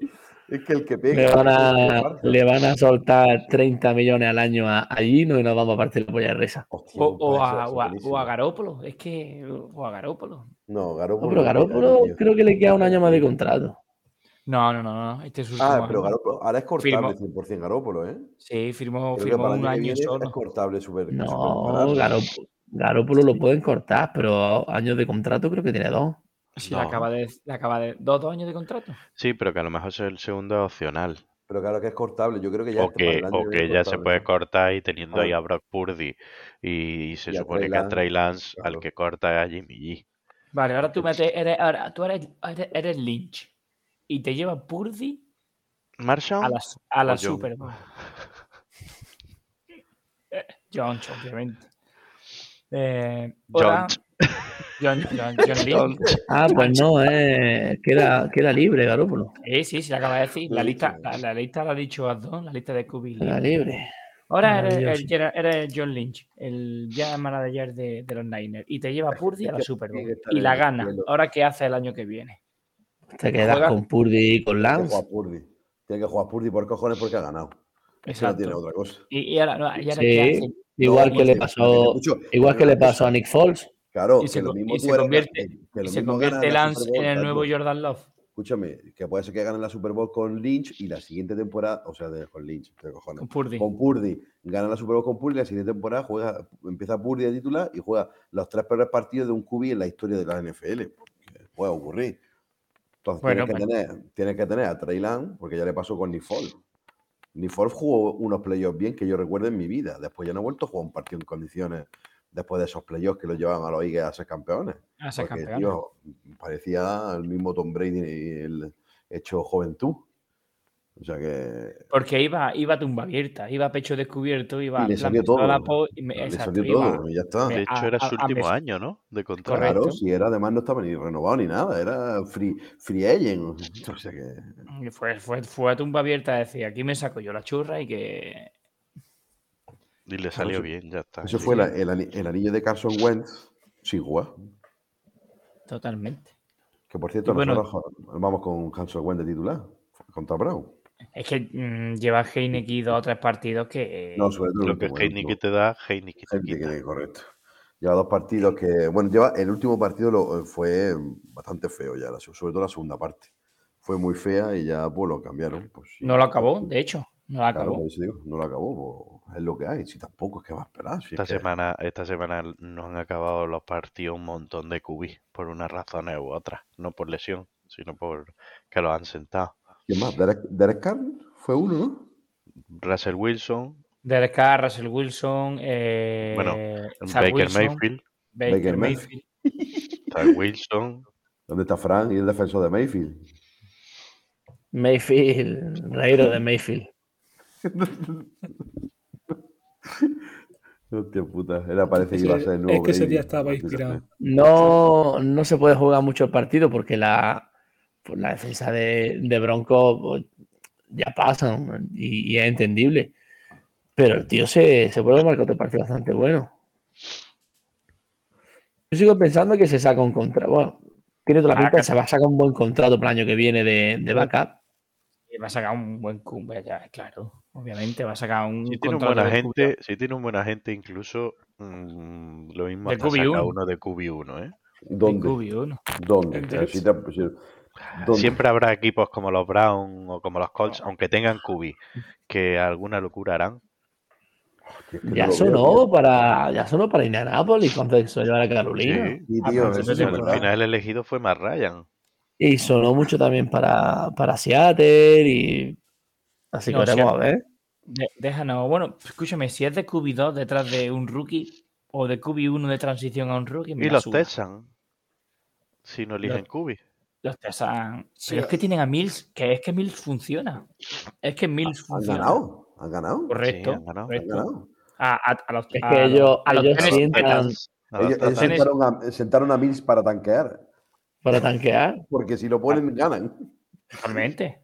Es que el que pega. Le van, a, parte. le van a soltar 30 millones al año a, a Gino y nos vamos a partir la polla de risa. Hostia, O, o a, o, a, buenísimo. o a Garópolo. Es que. O a Garópolo. No, No, Garoppolo. pero Garoppolo tío. creo que le queda un año más de contrato. No, no, no, no. Este es Ah, pero año. Garoppolo, ahora es cortable Firmó. 100% Garoppolo, ¿eh? Sí, firmó, firmó un año solo. Es cortable súper. No, súper barato. Garoppolo, Garoppolo lo pueden cortar, pero años de contrato creo que tiene dos. Sí, No. le acaba de. Le acaba de dos, dos años de contrato. Sí, pero que a lo mejor el segundo es opcional. Pero claro que es cortable. Yo creo que ya O este que, o que es ya se puede cortar y teniendo ahí Ah. a Brock Purdy y, se Y supone que a Lance, Trey Lance claro. al que corta es a Jimmy G. Vale, ahora tú metes. Eres, ahora, tú eres, eres, eres Lynch. Y te lleva Purdy ¿Marshall? a la, a la. Super Bowl. Jones, obviamente. Eh, Jones. John, John, John Lynch. Ah, pues no, eh, queda, queda libre Garoppolo. Sí, sí, sí, lo acaba de decir. La lista, la, la lista la ha dicho Adon, la lista de Kubi. Queda libre. Ahora eres, eres John Lynch, el general manager de, de los Niners, y te lleva Purdy a la Super Bowl. Y la gana. Ahora, ¿qué hace el año que viene? Te quedas Juega- con Purdy y con Tiene que Lance. jugar Purdy. Tiene que jugar Purdy por cojones porque ha ganado. No tiene otra cosa. Y, y ahora, no, y ahora Sí. ¿qué hace? Igual No, que le pasó, mucho- igual que le pasó a Nick Foles. Claro, Y se que lo co- mismo y se convierte- que- que lo Y se mismo convierte Lance en el nuevo. Jordan Love. Escúchame, que puede ser que ganen la Super Bowl con Lynch y la siguiente temporada, o sea, de, con Lynch, de cojones. Con Purdy. Con Purdy, gana la Super Bowl con Purdy, la siguiente temporada juega, empieza Purdy de titular y juega los tres peores partidos de un QB en la historia de la NFL. Puede ocurrir. Entonces Bueno, tienes, que tener, tienes que tener a Trey Lance, porque ya le pasó con. Nick Foles jugó unos playoffs bien que yo recuerdo en mi vida. Después ya no ha vuelto a jugar un partido en condiciones después de esos playoffs que lo llevaban a los Eagles a ser campeones. A ser Porque, tío, parecía el mismo Tom Brady el hecho juventud. O sea que. Porque iba, iba a tumba abierta, iba a pecho descubierto, iba Y le salió todo. a po- y me- Le exacto, salió iba- todo y ya está. De hecho, a- era a- su a último año, ¿no? De contrato. Correcto. Claro, si era, además no estaba ni renovado ni nada, era free, free agent. O sea que. fue, fue, fue a tumba abierta a decir, aquí me saco yo la churra y que... Y le salió eso- bien, ya está. Eso Sí. fue la- el, el anillo de Carson Wentz sin jugar. Totalmente. Que por cierto, bueno- nosotros vamos con Carson Wentz de titular contra Brown. Es que mm, lleva Heineken dos o tres partidos que... No, sobre todo Lo que Heineken te da, Heineken te quita. correcto. Lleva dos partidos que. Bueno, lleva el último partido lo, fue bastante feo ya, la- sobre todo la segunda parte. Fue muy fea y ya pues lo cambiaron. Pues, sí. No lo acabó, de hecho, no lo acabó. digo, no lo acabó. pues, es lo que hay. Si tampoco es que va a esperar. si es Esta que- semana, esta semana nos han acabado los partidos un montón de cubis por unas razones u otras. No por lesión, sino por que los han sentado. ¿Quién más? Derek, Derek Carr fue uno, ¿no? Russell Wilson, Derek Carr, Russell Wilson, eh, bueno, Zach Baker Wilson, Mayfield, Baker Baker Mayfield. Zach Wilson, ¿Dónde está Frank y el defensor de Mayfield? Mayfield, reíro de Mayfield. Hostia puta, era parece que iba a ser el Es nuevo que ese día estaba inspirado. No, no se puede jugar mucho el partido porque la, pues la defensa de, de Bronco pues, ya pasan y, y es entendible. Pero el tío se, se puede marcar otro partido bastante bueno. Yo sigo pensando que se saca un contrato. Bueno, tiene toda la pinta que- se va a sacar un buen contrato para el año que viene de, de backup. Y va a sacar un buen cumbe, ya, claro. Obviamente va a sacar un si tiene un contrato buen de agente, si tiene un buen agente incluso mm, lo mismo De hasta saca QB1. uno de QB1, ¿eh? ¿Dónde? QB1. ¿Dónde? El Pero Jets. si te- si- ¿dónde? Siempre habrá equipos como los Browns o como los Colts, aunque tengan QB, que alguna locura harán. Si es que Ya no lo veo, sonó para, ya sonó para Indianapolis cuando se llevó a Carolina. Sí, Sí, Ah, tío, pues al final el elegido fue más Ryan. Y sonó mucho también para, para Seattle y así que veremos a ver. De- déjanos, bueno, escúchame, si es de QB2 detrás de un rookie, o de QB1 de transición a un rookie. me Y los. Texans. Si no eligen Cubi. Los Texans. Pero es que tienen a Mills, que es que Mills funciona. Es que Mills ¿Han funciona. ganado? ¿Han ganado? Correcto. Sí, han ganado. ¿Han correcto. ganado? A, a- a los, Es que los- ellos, a los ellos Tennessee sientan Titans. A los Ellos, ellos Titans. sentaron, a, sentaron a Mills para tanquear, para tanquear. porque si lo ponen, ganan. Totalmente.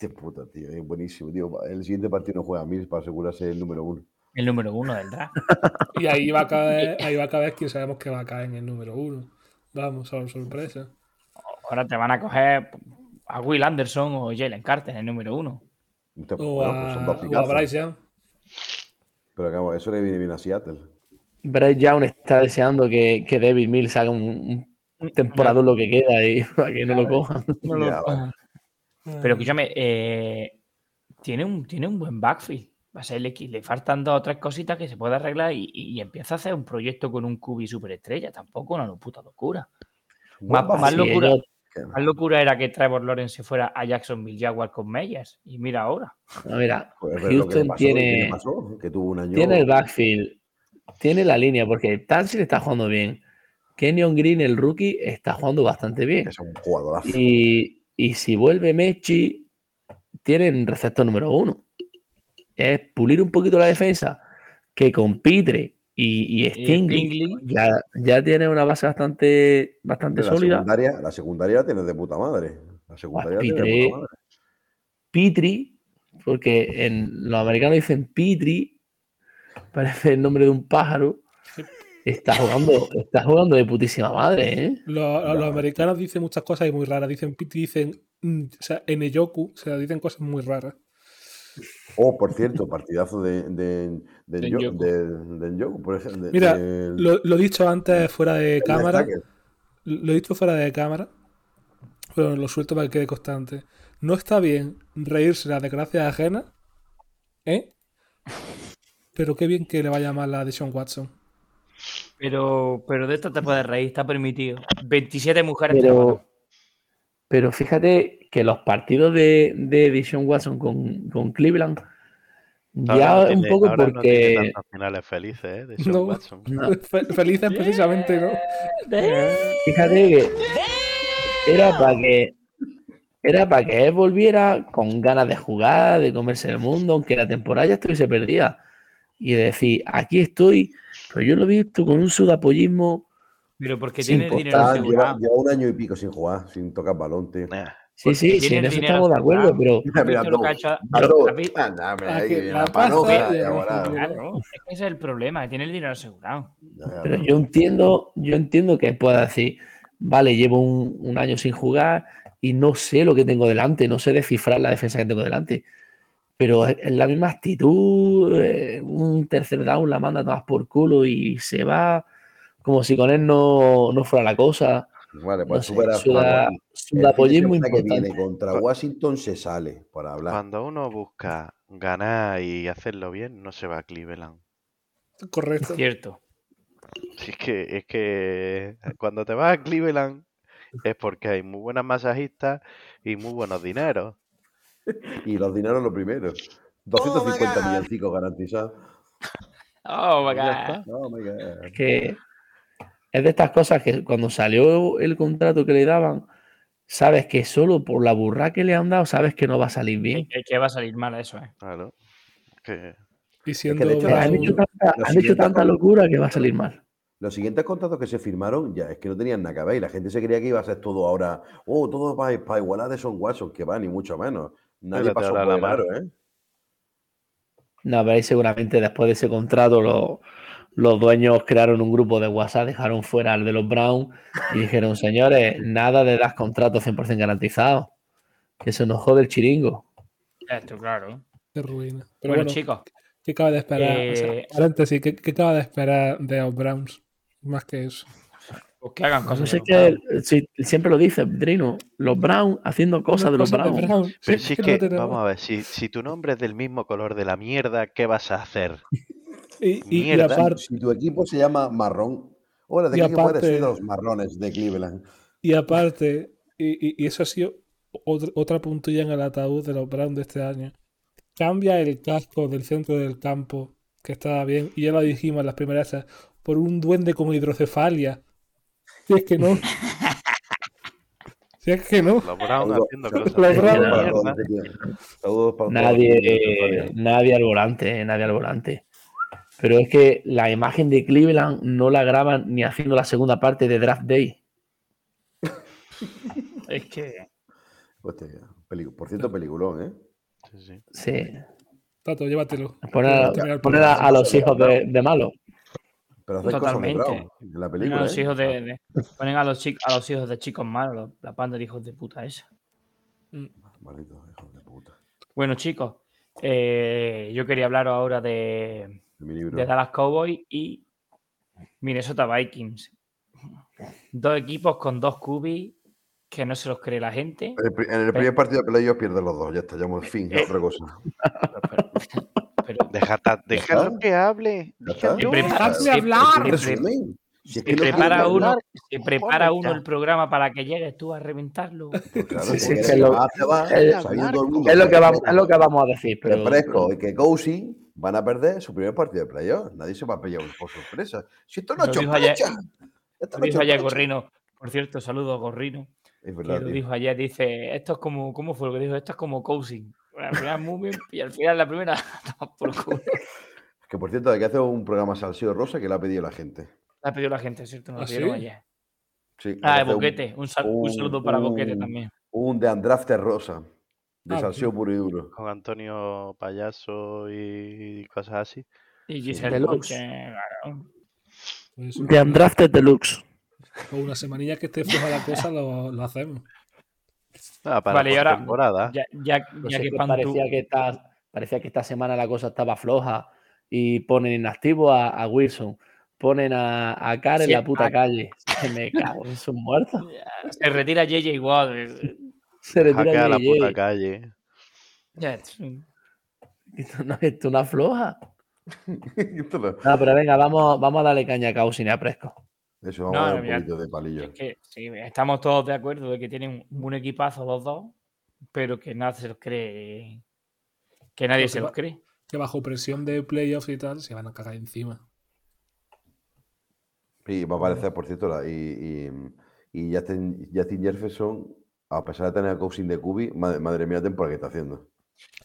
Este puta, tío, es buenísimo, tío. El siguiente partido no juega Mills para asegurarse el número uno. El número uno del draft. Y ahí va a caer, ahí va a caer quien sabemos que va a caer en el número uno. Vamos, a sorpresa. Ahora te van a coger a Will Anderson o Jalen Carter, el número uno. O bueno, a, pues son dos o a. Bryce Young. Pero claro, eso le viene bien a Seattle. Bryce Young está deseando que, que David Mills haga un, un temporada lo que queda y para que no lo cojan. No lo cojan. Pero escúchame, eh, tiene, un, tiene un buen backfield. Va a ser el equi- Le faltan dos o tres cositas que se puede arreglar y, y empieza a hacer un proyecto con un cubi superestrella. Tampoco una puta locura. Más, locura, más locura era que Trevor Lawrence se fuera a Jacksonville Jaguar con Meyers. Y mira ahora. no, mira, Pues, que le Houston pasó, ¿y qué le tiene, pasó? Que tuvo un año. tiene el backfield, tiene la línea, porque Tansil está jugando bien. Kenyon Green, el rookie, está jugando bastante bien. Es un jugadorazo. Y, y si vuelve Mechi, tienen receptor número uno. Es pulir un poquito la defensa, que con Pitre y, y Stingley ya, ya tiene una base bastante, bastante la sólida. secundaria, la secundaria la tienes de puta madre. La secundaria la tienes de Pitre. puta madre. Pitri, porque en los americanos dicen Pitri, parece el nombre de un pájaro. Está jugando, está jugando de putísima madre, ¿eh? Los, los americanos dicen muchas cosas y muy raras. Dicen Piti, dicen mm, o sea, Eneyoku, o sea, dicen cosas muy raras. Oh, por cierto, partidazo de, de, de, De Njoku. de- de Njoku, por ejemplo. de- Mira, del- Lo, lo he dicho antes fuera de cámara. Lo he dicho fuera de cámara. Pero lo suelto para que quede constante. No está bien reírse de las desgracias ajenas. ¿Eh? Pero qué bien que le vaya mal a Deshaun Watson. Pero, pero de esto te puedes reír, está permitido. 27 mujeres Pero, pero fíjate que los partidos de, de Deshaun Watson con, con Cleveland, Ahora ya no un poco ahora no tiene porque tantos finales felices, ¿eh? De Sean No. Watson. no, Fe- felices precisamente, ¿no? fíjate que era para que era para que él volviera con ganas de jugar, de comerse el mundo, aunque la temporada ya estuviese perdida. Y de decir, aquí estoy, pero yo lo he visto con un sudapollismo. Pero porque Sin tiene el dinero Ah, lleva, asegurado. lleva un año y pico sin jugar, sin tocar balón, tío. Sí, sí, sí, en eso estamos de acuerdo, pero ¿Has Mira, visto lo tú, que ha hecho- Claro, ¿Has vi- anda, mira, Ah, ese es el problema, que tiene el dinero asegurado. Pero yo entiendo, yo entiendo que pueda decir, vale, llevo un, un año sin jugar y no sé lo que tengo delante, no sé descifrar la defensa que tengo delante. Pero es, es la misma actitud, eh, un tercer down la manda todas por culo y se va como si con él no, no fuera la cosa. Vale, No pues sé, tú verás. suda, el que importante. viene contra Washington se sale para hablar. Cuando uno busca ganar y hacerlo bien, no se va a Cleveland. Correcto. Cierto. Si es que, es que cuando te vas a Cleveland es porque hay muy buenas masajistas y muy buenos dineros. Y los dineros lo primero. 250 milloncicos garantizados. Oh, my Ya God. Oh my God. Es que es de estas cosas que cuando salió el contrato que le daban, sabes que solo por la burra que le han dado, sabes que no va a salir bien. Es que va a salir mal eso, eh. Claro. Que Y siendo de hecho, han hecho tanta, han hecho tanta con- locura que va a salir mal. Los siguientes contratos que se firmaron ya es que no tenían nada que ver y la gente se creía que iba a ser todo ahora, oh, todo para, para igualar de Son Watson, que va, ni mucho menos. Nadie pasó por la aro, ¿eh? No, pero ahí seguramente después de ese contrato los, los dueños crearon un grupo de WhatsApp, dejaron fuera al de los Brown y dijeron, señores, nada de dar contratos 100% garantizados. Que se nos jode el chiringo. Esto, claro. Qué ruina. Pero Bueno, bueno, chicos, ¿qué cabe de esperar? O sea, eh, paréntesis, ¿qué, qué cabe de esperar de los Browns? Más que eso. Pues que hagan No cosas. sé si- siempre lo dice Drino, los Brown haciendo cosas de los Cosas Brown. Brown. Pero Sí, si es que, vamos a ver, si, si tu nombre es del mismo color de la mierda, ¿qué vas a hacer? Y, y- y Mierda. aparte, Si tu equipo se llama Marrón, hola, ¿de Y qué equipo eres? aparte- Soy de los marrones de Cleveland. y, aparte y, y- y eso ha sido otra, otra puntilla en el ataúd de los Browns de este año. Cambia el casco del centro del campo, que estaba bien, y ya lo dijimos en las primeras por un duende con hidrocefalia. Si es que no. si es que no. Para todos. Nadie, nadie al volante, eh, nadie al volante. Pero es que la imagen de Cleveland no la graban ni haciendo la segunda parte de Draft Day. Es que. Hostia, por cierto, peliculón, ¿eh? Sí, sí. Sí. Tato, llévatelo. Poner, a- Tener el poner a, a los hijos de, de malo. Pero cosas de Totalmente. Brown en la película. los ¿eh? hijos de, de- ponen a los, a los hijos de chicos malos, los- la panda de hijos de puta esa. Malditos hijos de puta. Bueno, chicos, eh, yo quería hablaros ahora de, Dallas Cowboys y Minnesota Vikings. Dos equipos con dos cubis que no se los cree la gente. En el primer partido de playoff pierden los dos. Ya está, ya hemos fin. Eh. Otra cosa. Pero, Deja- está. que hable. Ya Deja- está. se pre- ¡Dejadme se- hablar! Si es que se no prepara uno, se prepara uno el programa para que llegues tú a reventarlo. que lo- es- lo que que vamos, es lo que vamos a decir. que Pero, Fresco y que Cousy van a perder su primer partido de playoff. Nadie se va a pillar por sorpresa. Si esto no Lo es dijo ayer-. Esto Lo dijo ayer. Gorrino. Por cierto, saludos a Gorrino. Es Que verdad, lo tío. dijo ayer, dice, esto es como, ¿cómo fue lo que dijo? Esto es como coaching. La primera muy bien, y al final la primera, por culo. Que por cierto, hay que hacer un programa salseo rosa que le ha pedido la gente. La ha pedido la gente, ¿cierto? Nos ¿Ah, lo pidieron sí? ayer. Sí, Ah, de un- Boquete. Un, sal- un un- saludo para Boquete también. Un de Andrafter rosa. De Ah, salseo puro y duro. Con Antonio Payaso y cosas así. Y Giselle Deluxe. Ponche, claro. Pues, de Undrafted Deluxe. con una semanilla que esté floja la cosa, lo, lo hacemos. Ah, para Vale, y ahora, temporada. ya, ya, Pues ya es que que Pantu- parecía, que esta, parecía que esta semana la cosa estaba floja y ponen inactivo a, a Wilson, ponen a, a Sí, en la puta a- calle. Se me cago en sus muertos. se retira JJ Watt. Se retira Hackea a la JJ. puta calle. es un- Esto no es una floja. Esto no- No, pero venga, vamos, vamos a darle caña a Causin y a Presco. Eso, vamos No, a dar un poquito de palillo. Es que sí, estamos todos de acuerdo de que tienen un equipazo los dos, pero que nadie se los cree. Que nadie se que los cree. Que bajo presión de playoffs y tal, se van a cagar encima. Y va a aparecer, por cierto, la- y, y, y Justin, Justin Jefferson, a pesar de tener a Cousin de Cubi, madre, madre mía, la temporada que está haciendo.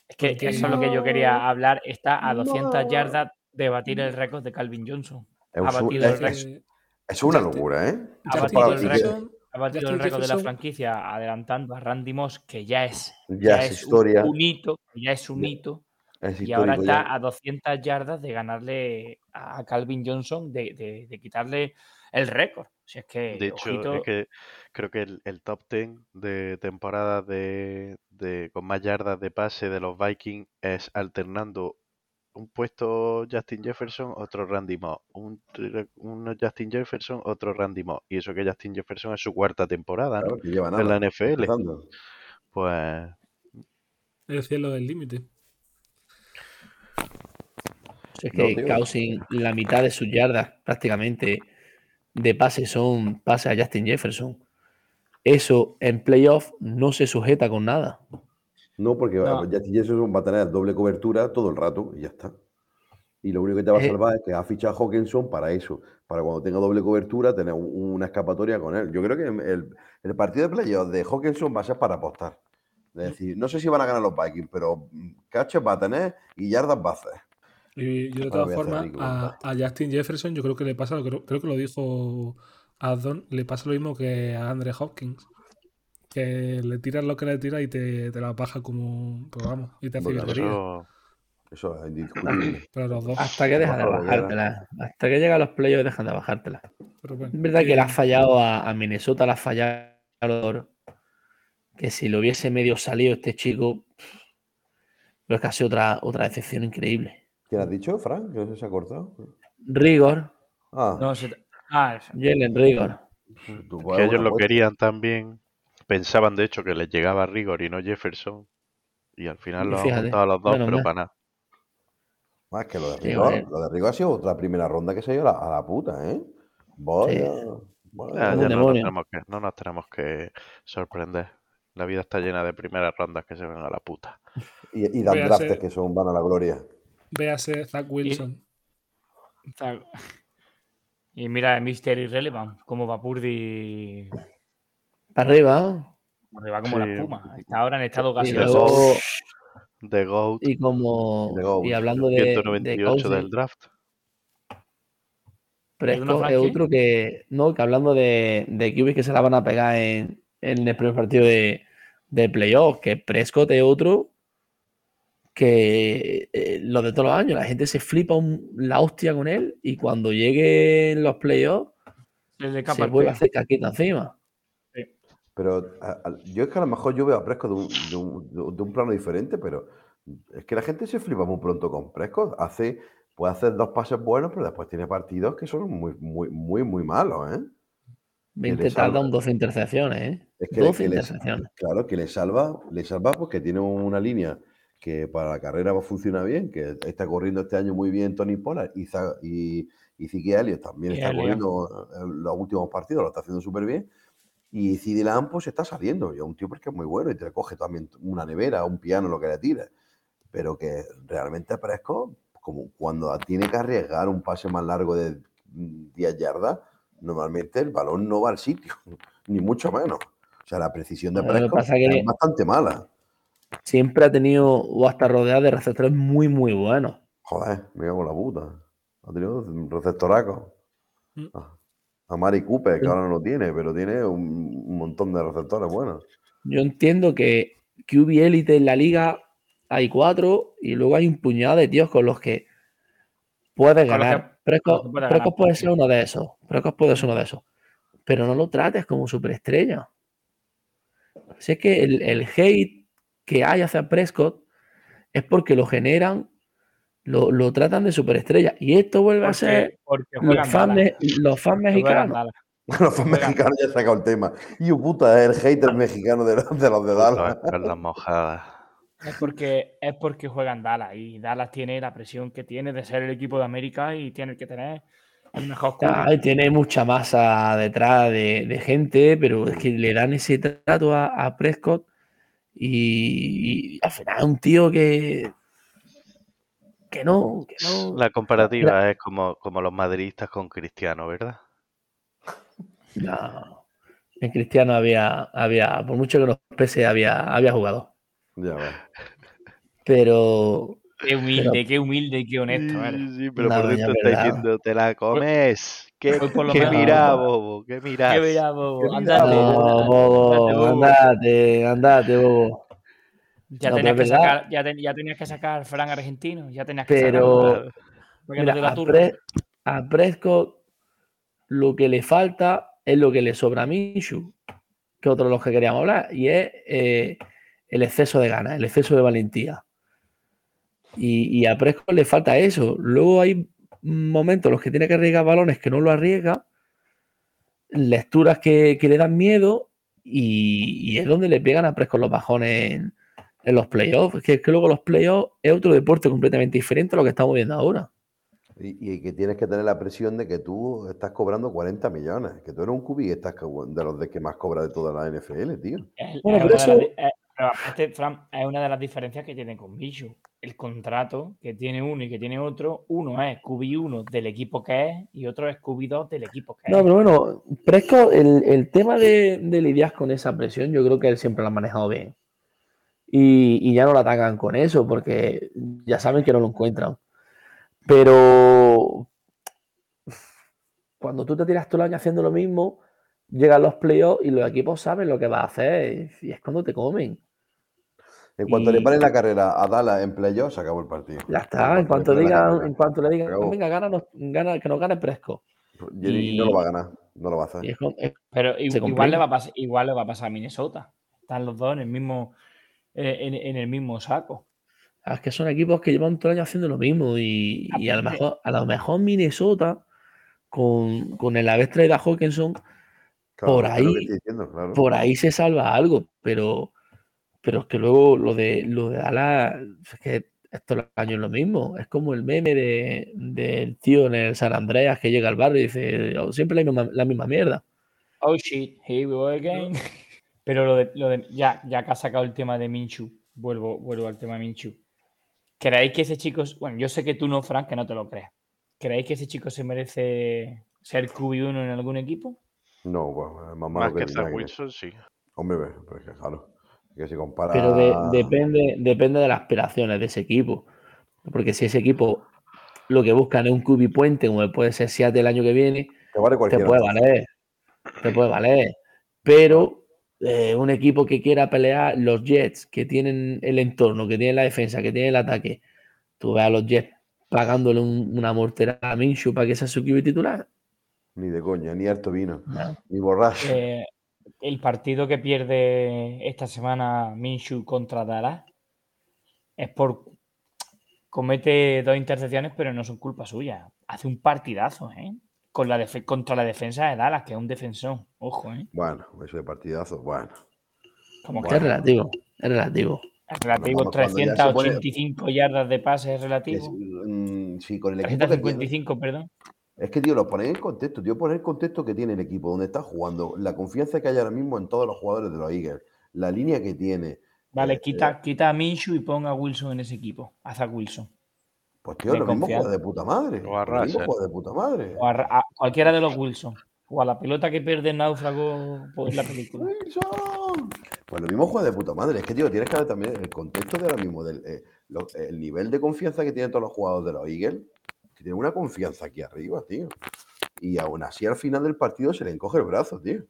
Es que Porque- eso es lo que yo quería hablar. Está a 200 yardas de batir el récord de Calvin Johnson. Es, Ha batido el es- récord. Es- es una locura, ¿eh? Ha batido el récord. Ha batido el Justin récord de la franquicia adelantando a Randy Moss, que ya es, Ya es historia. Un, un hito, ya es un Ya hito. Es Y ahora está ya. a 200 yardas de ganarle a Calvin Johnson, de, de- de quitarle el récord. Si es que, De hecho, ojito, es que creo que el, el top 10 de temporadas de, de- con más yardas de pase de los Vikings es alternando un puesto Justin Jefferson, otro Randy Moss, un, uno Justin Jefferson, otro Randy Moss. Y eso que Justin Jefferson es su cuarta temporada, ¿no? Claro, lleva En la nada. NFL. Pues El cielo del límite. Es No, que. Cousin, la mitad de sus yardas prácticamente de pase son pases a Justin Jefferson. Eso en playoff no se sujeta con nada. No, porque No. Justin Jefferson va a tener doble cobertura todo el rato y ya está. Y lo único que te va a Eh. salvar es que ha fichado a Hawkinson para eso, para cuando tenga doble cobertura tener un- una escapatoria con él. Yo creo que el, el partido de playoff de Hawkinson va a ser para apostar. Es decir, no sé si van a ganar los Vikings, pero mm, catches va a tener y yardas va a hacer. Y yo de todas formas, a, a Justin Jefferson, yo creo que le pasa, lo que- creo que lo dijo Adon, le pasa lo mismo que a Andre Hopkins. Que le tiras lo que le tiras y te, te la baja como, pues vamos, y te hace Bueno, eso, Eso es indiscutible. Pero los dos. Hasta que dejan de Ojalá, bajártela. Hasta que llegan los playoffs dejan de bajártela. Pero bueno, Es verdad que le has fallado a, a Minnesota, le has fallado. Que si lo hubiese medio salido este chico, pero es sido otra, otra decepción increíble. ¿Quién has dicho, Frank? ¿Que no se ha cortado? Rigor, Ah, no se- ah. Jalen Rigor. tú que ellos lo querían también. Pensaban, de hecho, que les llegaba Rigor y no Jefferson. Y al final Y los han juntado a los dos, pero para nada. Más que lo de Sí, Rigo, vale. lo de Rigo ha sido otra primera ronda que se ha ido a la, a la puta, ¿eh? Vaya, vaya. Ah, ya no nos, tenemos que, no nos tenemos que sorprender. La vida está llena de primeras rondas que se ven a la puta. Y, y dan ser- que son van a la gloria. véase Zach Wilson. Está- Y mira, Mister Irrelevant, como va Arriba. va como la espuma. Está ahora en estado luego, The GOAT, y como. De Gold. Y hablando de. de 198 Cousins, del draft. Prescott ¿Alguna es otro que. No, que hablando de, de QBs que se la van a pegar en, en el primer partido de, de playoff, que Prescott es otro que eh, lo de todos los años, la gente se flipa un- la hostia con él y cuando lleguen los playoffs Se se vuelve a hacer caquita encima. Pero a- a- yo es que a lo mejor yo veo a Prescott de un, de un- de un plano diferente, pero es que la gente se flipa muy pronto con Prescott. Hace, puede hacer dos pases buenos, pero después tiene partidos que son muy, muy, muy, muy malos, ¿eh? 20 le tarda salva. un 12 intercepciones, ¿eh? Es que, 12 que le- intercepciones. claro, que le salva, le salva porque tiene una línea que para la carrera funciona bien, que está corriendo este año muy bien Tony Pollard y, y, y Elliott también está corriendo en los últimos partidos, lo está haciendo súper bien. Y CD Lamb pues está saliendo, y es un tío porque es muy bueno y te coge también una nevera, un piano, lo que le tires. Pero que realmente Prescott, como cuando tiene que arriesgar un pase más largo de mm, 10 yardas, normalmente el balón no va al sitio, ni mucho menos. O sea, la precisión de Prescott que- es bastante mala. Siempre ha tenido o hasta rodeado de receptores muy, muy buenos. Joder, me cago en la puta. Ha tenido un receptoraco. Mm. Ah, A Mari Cooper, que ahora no lo tiene, pero tiene un, un montón de receptores buenos. Yo entiendo que QB élite en la liga hay cuatro y luego hay un puñado de tíos con los que puedes ganar. Prescott, puede ser uno de esos. Prescott puede ser uno de esos. Pero no lo trates como superestrella. Sé que el, el hate que hay hacia Prescott es porque lo generan, lo, lo tratan de superestrella. Y esto vuelve a ser los fans, los fans mexicanos. Dallas. Los fans mexicanos ya sacado el tema. Y puta, es el hater mexicano de, los- de los de Dallas. Las mojadas. Es porque, es porque juegan Dallas y Dallas tiene la presión que tiene de ser el equipo de América y tiene que tener el mejor tiene mucha masa detrás de, de gente, pero es que le dan ese trato a, a Prescott y, y al final es un tío que que no, que no. La comparativa es como, como los madridistas con Cristiano, ¿verdad? no. En Cristiano había, había, por mucho que nos pese, había, había jugado. Ya ves. Pero Qué humilde, qué humilde y qué honesto. Sí, sí, pero No, por dentro está verdad. diciendo, te la comes. ¿Qué, Hoy por lo qué menos- mira, bobo? ¿Qué miras? Qué bella, bobo. Qué Andate, mira, no, bobo. andate, andate, bobo. Ya, No, tenías que sacar, ya, ten- ya tenías que sacar Fran argentino. Ya tenías que Pero porque no a, turra. Pre- a Prescott lo que le falta es lo que le sobra a Minshew, que otro de los que queríamos hablar, y es eh, el exceso de ganas, el exceso de valentía. Y, y a Prescott le falta eso. Luego hay momentos en los que tiene que arriesgar balones que no lo arriesga, lecturas que, que le dan miedo, y, y es donde le pegan a Prescott los bajones en, en los playoffs. Es que, es que luego los playoffs es otro deporte completamente diferente a lo que estamos viendo ahora. Y, y que tienes que tener la presión de que tú estás cobrando 40 millones, que tú eres un cubi y estás de los de que más cobra de toda la NFL, tío. Es- Bueno, es pero una de las eso- di- es- pero aparte, Fran, es una de las diferencias que tiene con Michu. El contrato que tiene uno y que tiene otro, uno es QB1 del equipo que es y otro es QB2 del equipo que No, es. pero bueno, Prescott, el, el tema de, de lidiar con esa presión, yo creo que él siempre lo ha manejado bien. Y, y ya no lo atacan con eso, porque ya saben que no lo encuentran. Pero cuando tú te tiras todo el año haciendo lo mismo, llegan los playoffs y los equipos saben lo que va a hacer. Y es cuando te comen. En cuanto le paren la carrera a Dallas en playoff, se acabó el partido. Ya está, en cuanto, le la digan, en cuanto le digan, Acabó. venga, gana, gana, que nos gane. Y, y no lo va a ganar, no lo va a hacer. Es Pero igual, le va a pasar, igual le va a pasar a Minnesota. Están los dos en el mismo, en, en el mismo saco. Es que son equipos que llevan todo el año haciendo lo mismo y, y a, lo mejor, a lo mejor Minnesota, con, con el haber traído a Hawkinson, Claro, por ahí- diciendo, claro. por ahí se salva algo, pero, pero es que luego lo de, lo de Dallas, es que esto los años es lo mismo. Es como el meme de- del tío en el San Andreas que llega al barrio y dice "Oh, siempre la misma, la misma mierda. Oh shit, here we go again. Pero lo de, lo de- ya, ya que ha sacado el tema de Minchu, vuelvo, vuelvo al tema de Minchu. ¿Creéis que ese chico, bueno, yo sé que tú no, Frank, que no te lo creas. ¿Creéis que ese chico se merece ser QB1 en algún equipo? No, es más que que. Wilson, sí. Hombre, pues que claro. Que si compara. Pero de- depende, depende de las aspiraciones de ese equipo. Porque si ese equipo lo que buscan es un cubi puente, como puede ser Seattle el año que viene, vale te puede valer. Te puede valer. Pero eh, un equipo que quiera pelear, los Jets, que tienen el entorno, que tienen la defensa, que tienen el ataque, tú ves a los Jets pagándole un- una mortera a Minshew para que sea su QB titular. Ni de coña, ni harto vino, No. ni borracho. Eh, el partido que pierde esta semana Minshew contra Dallas es por. Comete dos intercepciones, pero no son culpa suya. Hace un partidazo, ¿eh? Con la contra la defensa de Dallas, que es un defensor. Ojo, ¿eh? Bueno, eso de partidazo, bueno. Como Es que relativo, es relativo. es relativo, ya se 385 yardas de pase es relativo. si- mm, sí, con el equipo que tiene- 355, perdón. Es que, tío, lo ponéis en contexto, tío, poner en contexto que tiene el equipo, donde está jugando, la confianza que hay ahora mismo en todos los jugadores de los Eagles, la línea que tiene. Vale, Eh, quita, quita a Minshew y ponga a Wilson en ese equipo. Haz a Wilson. Pues, tío, lo mismo juega de puta madre. O a Lo mismo juega de puta madre. O a, Ra- a cualquiera de los Wilson. O a la pelota que pierde el náufrago por la película. Wilson. Pues lo mismo juega de puta madre. Es que, tío, tienes que ver también el contexto de ahora mismo, del, eh, lo- el nivel de confianza que tienen todos los jugadores de los Eagles, que tienen una confianza aquí arriba, tío. Y aún así al final del partido se le encoge el brazo, tío.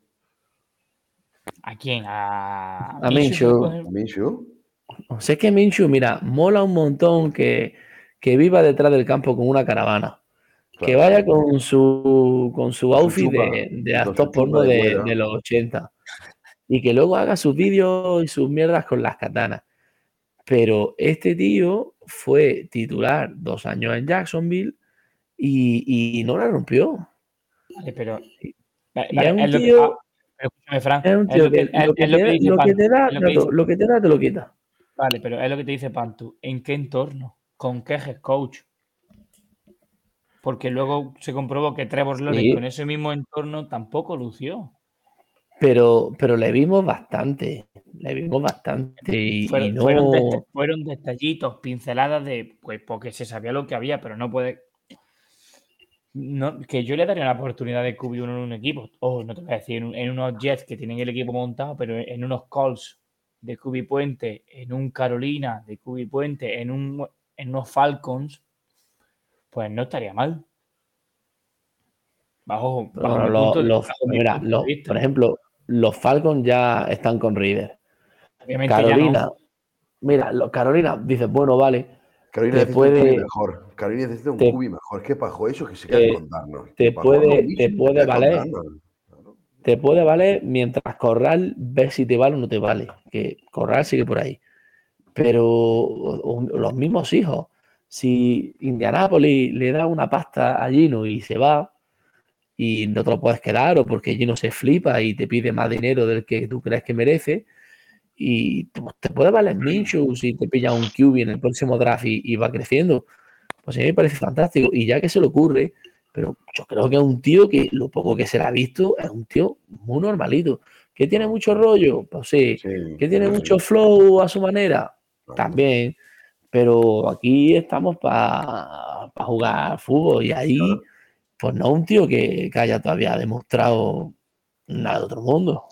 ¿A quién? A, A Minshew. A Minshew. Sé que Minshew, mira, mola un montón que, que viva detrás del campo con una caravana. Que vaya con su, con su outfit chupa, de, de actor porno de de, cuero. de los 80. Y que luego haga sus vídeos y sus mierdas con las katanas. Pero este tío fue titular dos años en Jacksonville y, y no la rompió. Vale, pero. Ah, escúchame, Fran. Es un tío que, lo que te da, te lo quita. Vale, pero es lo que te dice Pantu. ¿En qué entorno? ¿Con qué head coach? Porque luego se comprobó que Trevor Lawrence Sí. con ese mismo entorno tampoco lució. Pero, pero le vimos bastante. Le vimos bastante. Y, y Fueron, no. fueron, dest- fueron detallitos, pinceladas de, pues porque se sabía lo que había, pero no puede. No, que yo le daría una oportunidad de cubrir uno en un equipo. O no te voy a decir, en unos Jets que tienen el equipo montado, pero en unos Colts de Cubi Puente, en un Carolina de Cubi Puente, en, un, en unos Falcons, pues no estaría mal. Bajo, bajo los- de- bajo mira, por ejemplo, los Falcons ya están con. Obviamente no. Carolina, mira, los Carolina, dices, bueno, vale, Carolina Te necesita puede- un cubi mejor. Carolina necesita un te- cubi mejor. ¿Qué pasó eso? Que se te- queda con Darnold. te Que puede- te puede valer. Te puede valer mientras Corral ves si te vale o no te vale. Que Corral sigue por ahí. Pero o- o los mismos hijos, si Indianapolis le da una pasta a Gino y se va y no te lo puedes quedar o porque Gino se flipa y te pide más dinero del que tú crees que merece y te puede valer Minshew si te pilla un QB en el próximo draft y, y va creciendo. Pues a mí me parece fantástico y ya que se le ocurre, pero yo creo que es un tío que lo poco que se le ha visto es un tío muy normalito. ¿Que tiene mucho rollo? Pues sí. Sí, ¿Que tiene sí, mucho flow a su manera? También. Pero aquí estamos para jugar fútbol y ahí, Claro. pues no un tío que, que haya todavía demostrado nada de otro mundo.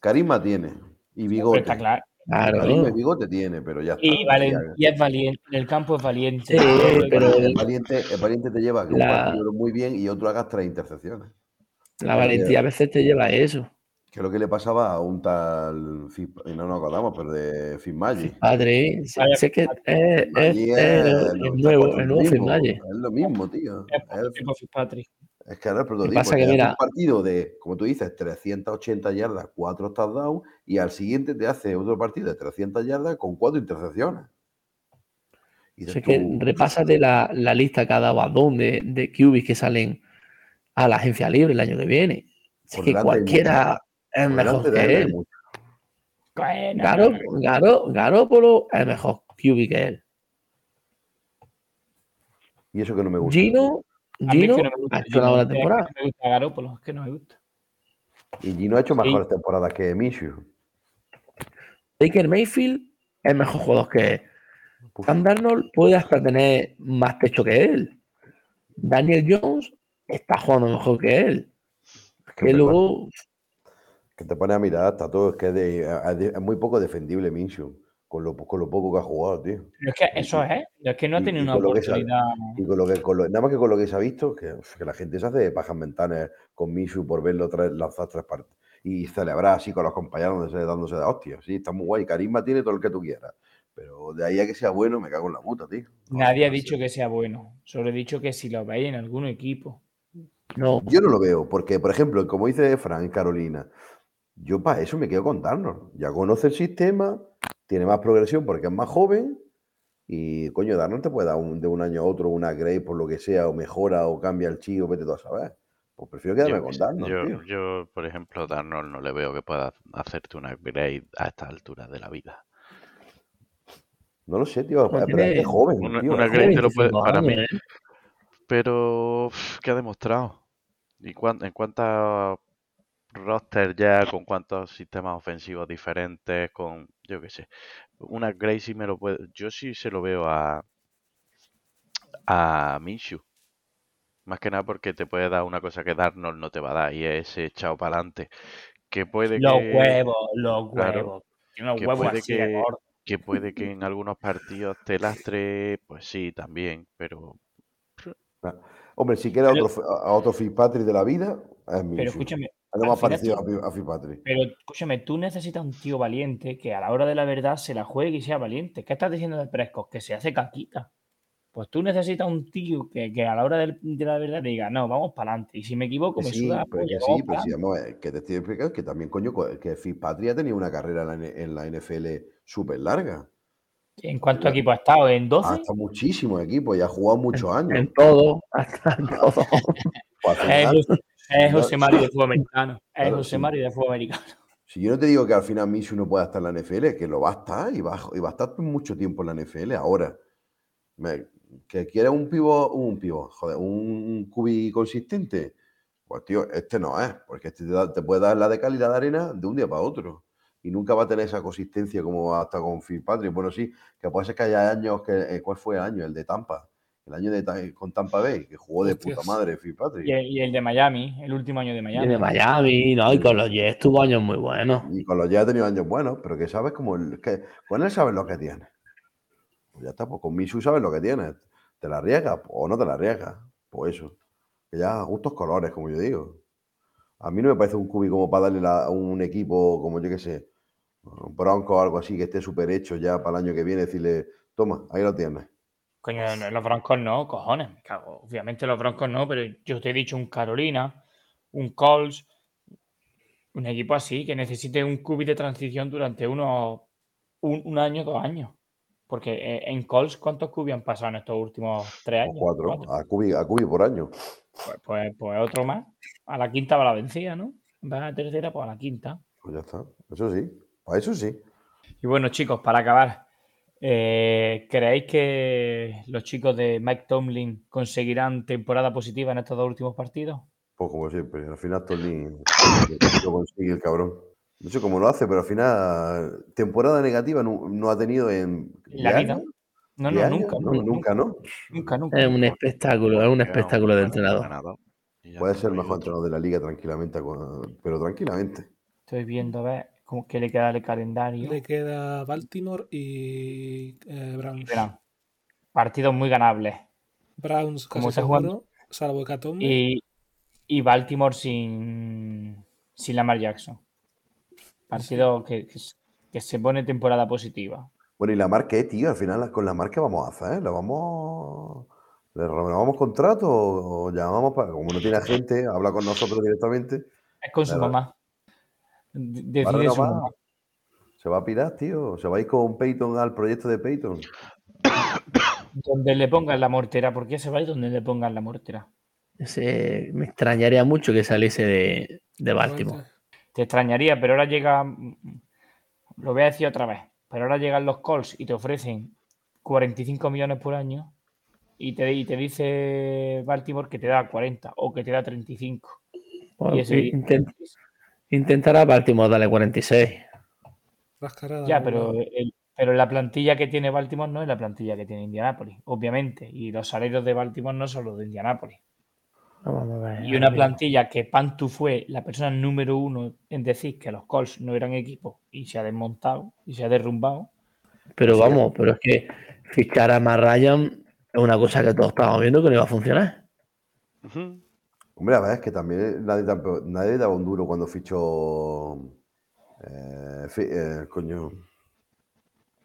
Carisma tiene. Y Pero bigote. está claro. Claro. Carisma y bigote tiene, pero ya está. Y, valen- Ya- y es valiente. En el campo es valiente. Sí, pero- el, valiente, el valiente te lleva a que La- un partido muy bien y otro hagas tres intercepciones. La valentía a veces te lleva a eso. Que es lo que le pasaba a un tal, no nos acordamos, pero de Fitzmagic. Padre, sé que es, es- es es el lo- nuevo, es el nuevo mismo, Fitzmagic. Es lo mismo, tío. es que ahora el prototipo. pasa que mira- un partido de, como tú dices, 380 yardas, 4 touchdowns, y al siguiente te hace otro partido de 300 yardas con 4 intercepciones. Y dices que tú, repásate la, la lista que ha dado Adón de, de QBs que salen a la agencia libre el año que viene. Es que cualquiera es mejor que él. mucho. Bueno, Garópolo es mejor QB que él. Y eso que no me gusta. Gino, es Gino que no me gusta. ha hecho una buena Es que temporada. Me gusta es que no me gusta. Y Gino ha hecho Sí. mejores temporadas que Minshew. Baker Mayfield es mejor jugador que él. Uf. Sam Darnold puede hasta tener más techo que él. Daniel Jones está jugando mejor que él. Que verdad. luego, Que te pone a mirar, está todo. Es que es, de- es- muy poco defendible Minshew. Con lo, con lo poco que ha jugado, tío. Pero es que eso es, es que no ha tenido y una con lo que sabe. oportunidad. Y con lo que, con lo- nada más que con lo que se ha visto, que, que la gente se hace pajas mentales con Minshew por verlo tres, lanzar tres partes. Y celebrar así con los compañeros dándose, dándose de hostias. Sí, está muy guay. Carisma tiene todo el que tú quieras. Pero de ahí a que sea bueno, me cago en la puta, tío. No, Nadie ha no dicho que sea bueno. Solo he dicho que si lo veis en algún equipo. no, Yo no lo veo, porque, por ejemplo, como dice Fran en Carolina, yo para eso me quedo con Darnold. Ya conoce el sistema, tiene más progresión porque es más joven. Y coño, Darnold te puede dar un- de un año a otro una grade por lo que sea, o mejora, o cambia el chivo, vete tú a saber. Pues prefiero quedarme Yo, con Darnold, yo, tío. yo, por ejemplo, Darnold no le veo que pueda hacerte una upgrade a esta altura de la vida. No lo sé, tío. No pero es joven, una- tío. una es grade joven. te lo puede- 25 para mí- ¿eh? Pero, ¿qué ha demostrado? ¿Y cuán- en cuántos roster ya, con cuántos sistemas ofensivos diferentes, con, yo qué sé, una Grace sí me lo puede, yo sí se lo veo a, a Minshew. Más que nada porque te puede dar una cosa que Darnold no te va a dar y es ese echado para adelante. Que puede Los que, huevos, los claro, huevos. Unos que huevos puede así que- que puede que en algunos partidos te lastre, pues sí, también, pero Hombre, si quieres Pero- otro, a otro Fitzpatrick de la vida, es Pero Minshew. escúchame, Es lo al más parecido tú- a Fi- a Fitzpatrick. pero escúchame, tú necesitas un tío valiente que a la hora de la verdad se la juegue y sea valiente. ¿Qué estás diciendo de Prescott? Que se hace caquita. Pues tú necesitas un tío que, que a la hora de, la verdad diga, no, vamos para adelante. Y si me equivoco, Que me sí, suda la pero que sí, pero sí, pa'lante". vamos que te estoy explicando que también, coño, co- que Fitzpatrick ha tenido una carrera en la, la NFL súper larga. ¿En cuántos equipos ha estado? ¿En 12? Hasta muchísimos equipos y ha jugado muchos años. En todo, hasta en todo. Es José, Mario de fútbol americano. Es Claro, José sí. Mario de fútbol americano. si yo no te digo que al final Minshew no pueda estar en la NFL, que lo va a estar y va, y va a estar mucho tiempo en la NFL ahora. Me- que quiere un pivo, un pivo, joder, un cubi consistente. Pues tío, este no es, porque este te, da- te puede dar la de calidad de arena de un día para otro. Y nunca va a tener esa consistencia como hasta con Fitzpatrick. Bueno, sí, que puede ser que haya años que. eh, ¿Cuál fue el año? El de Tampa. El año de, con Tampa Bay, que jugó de puta madre Fitzpatrick. Y el, y el de Miami, el último año de Y Miami. de Miami, ¿no? Y con los Jets tuvo años muy buenos. Y con los ya ha tenido años buenos, pero que sabes como el- que con él sabes lo que tienes. Pues ya está, pues con Misu sabes lo que tienes. ¿Te la arriesgas o no te la arriesgas? Pues eso. Que ya a gustos colores, como yo digo. A mí no me parece un cubi como para darle la- a un equipo como yo que sé, un Bronco o algo así que esté súper hecho ya para el año que viene, decirle, toma, ahí lo tienes. Coño, no, los Broncos no, cojones, me cago. Obviamente los Broncos no, pero yo te he dicho un Carolina, un Colts, un equipo así que necesite un cubi de transición durante unos un, un año, dos años. Porque eh, en Colts, ¿cuántos cubis han pasado en estos últimos tres O años? cuatro, Cuatro. a cubi, a cubi por año. Pues, pues, pues otro más. A la quinta va la vencida, ¿no? Va a la tercera, pues a la quinta. Pues ya está. Eso sí. Para eso sí. Y bueno, chicos, para acabar, eh, ¿creéis que los chicos de Mike Tomlin conseguirán temporada positiva en estos dos últimos partidos? Pues como siempre, al final Tony lo consigue el cabrón. No sé cómo lo hace, pero al final temporada negativa no, no ha tenido en la ¿diez vida. años? No, ¿Diez no, nunca, No, nunca, nunca, ¿no? nunca, nunca. Es un espectáculo, es un espectáculo de entrenador. Puede ser el mejor entrenador de la liga tranquilamente, pero tranquilamente. Estoy viendo a ver cómo que le queda el calendario. Le queda Baltimore y eh, Browns. verán, partidos muy ganables. Browns Como casi está jugando- seguro, salvo Hecatombe. Y, y Baltimore sin, sin Lamar Jackson. Partido que, que, se pone temporada positiva. Bueno, y la marca, eh, tío, al final con la marca vamos a hacer, ¿la vamos, le renovamos contrato o llamamos para, como no tiene agente, habla con nosotros directamente, Es con su mamá. Va su. Se va a pirar, tío. Se va a ir con Peyton al proyecto de Peyton. Donde le pongan la mortera. ¿Por qué se va a ir donde le pongan la mortera? Ese- me extrañaría mucho que saliese de, de Baltimore. Te extrañaría, pero ahora llega. Lo voy a decir otra vez. Pero ahora llegan los Colts y te ofrecen 45 millones por año. Y te, y te dice Baltimore que te da 40 o que te da 35. Pues, Y ese- intent- intentará Baltimore darle 46. Rascarada, Ya, pero, el- pero la plantilla que tiene Baltimore no es la plantilla que tiene Indianapolis, obviamente. Y los salarios de Baltimore no son los de Indianapolis. Vamos a ver. Y una plantilla que Pantu fue la persona número uno en decir que los Colts no eran equipo y se ha desmontado y se ha derrumbado. Pero vamos, pero es que fichar a Matt Ryan es una cosa que todos estábamos viendo que no iba a funcionar. Ujú. Hombre, a ver, es que también nadie, nadie daba un duro cuando fichó. eh, fi- eh, coño,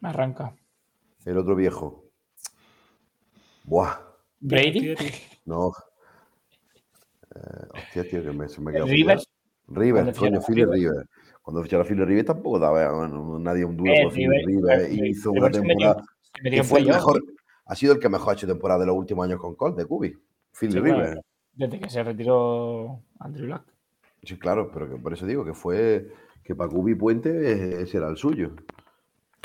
Arranca. el otro viejo. Buah, Brady, no. Eh, hostia, tío, que me, se me quedó. Rivers. Rivers, Cuando coño, Rivers. Rivers. Cuando ficharon a Philly Rivers tampoco daba bueno, nadie un duro Eh, por y hizo una temporada. que fue el mejor, ha sido el que mejor ha hecho temporada de los últimos años con Colt, de Cubi. Rivers. claro. Desde que se retiró Andrew Luck. Sí, claro, pero que por eso digo que fue que para Cubi Puente ese era el suyo.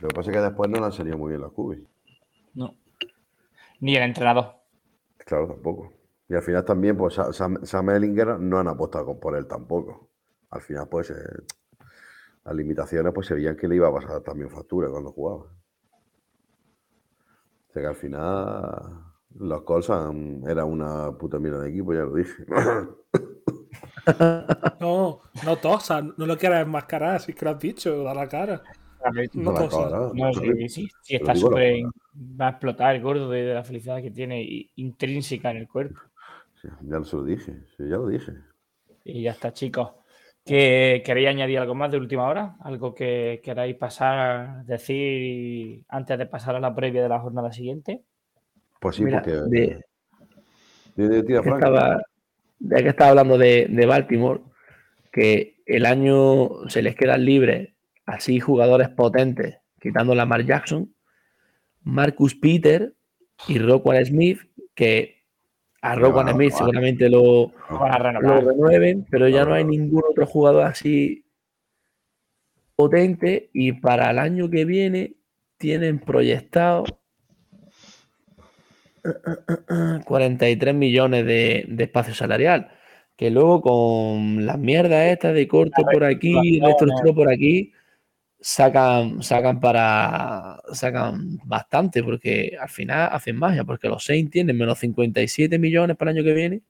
Lo que pasa es que después no salido muy bien las Cubi. No. Ni el entrenador. Claro, tampoco. Y al final también, pues Sa- Sam, Sam Ellinger no han apostado por él tampoco. Al final, pues eh, las limitaciones, pues se veían que le iba a pasar también factura cuando jugaba. O sea que al final los Colts era una puta mierda de equipo, ya lo dije. No, no tosas, no lo quieras enmascarar, si es que lo has dicho, da la cara. No cara, No, terrible. sí, sí, sí, está súper. Va a explotar el gordo de, de la felicidad que tiene intrínseca en el cuerpo. Sí, ya se lo dije, sí, ya lo dije. Y ya está, chicos. ¿Que, ¿Queréis añadir algo más de última hora? ¿Algo que queráis pasar, decir antes de pasar a la previa de la jornada siguiente? Pues sí, Mira, porque. de- de- de- Frank. estaba, ya que estaba hablando de, de Baltimore, que el año se les quedan libres así jugadores potentes, quitando a Mark Jackson, Marcus Peter y Rockwell Smith, que a Rockwell no, Smith no. seguramente lo, No lo renueven, pero ya No, no hay ningún otro jugador así potente y para el año que viene tienen proyectado 43 millones de, de espacio salarial. Que luego con las mierdas estas de corte por aquí, reestructuraciones. reestructura por aquí, sacan, sacan para sacan bastante, porque al final hacen magia, porque los Saints tienen menos 57 millones para el año que viene.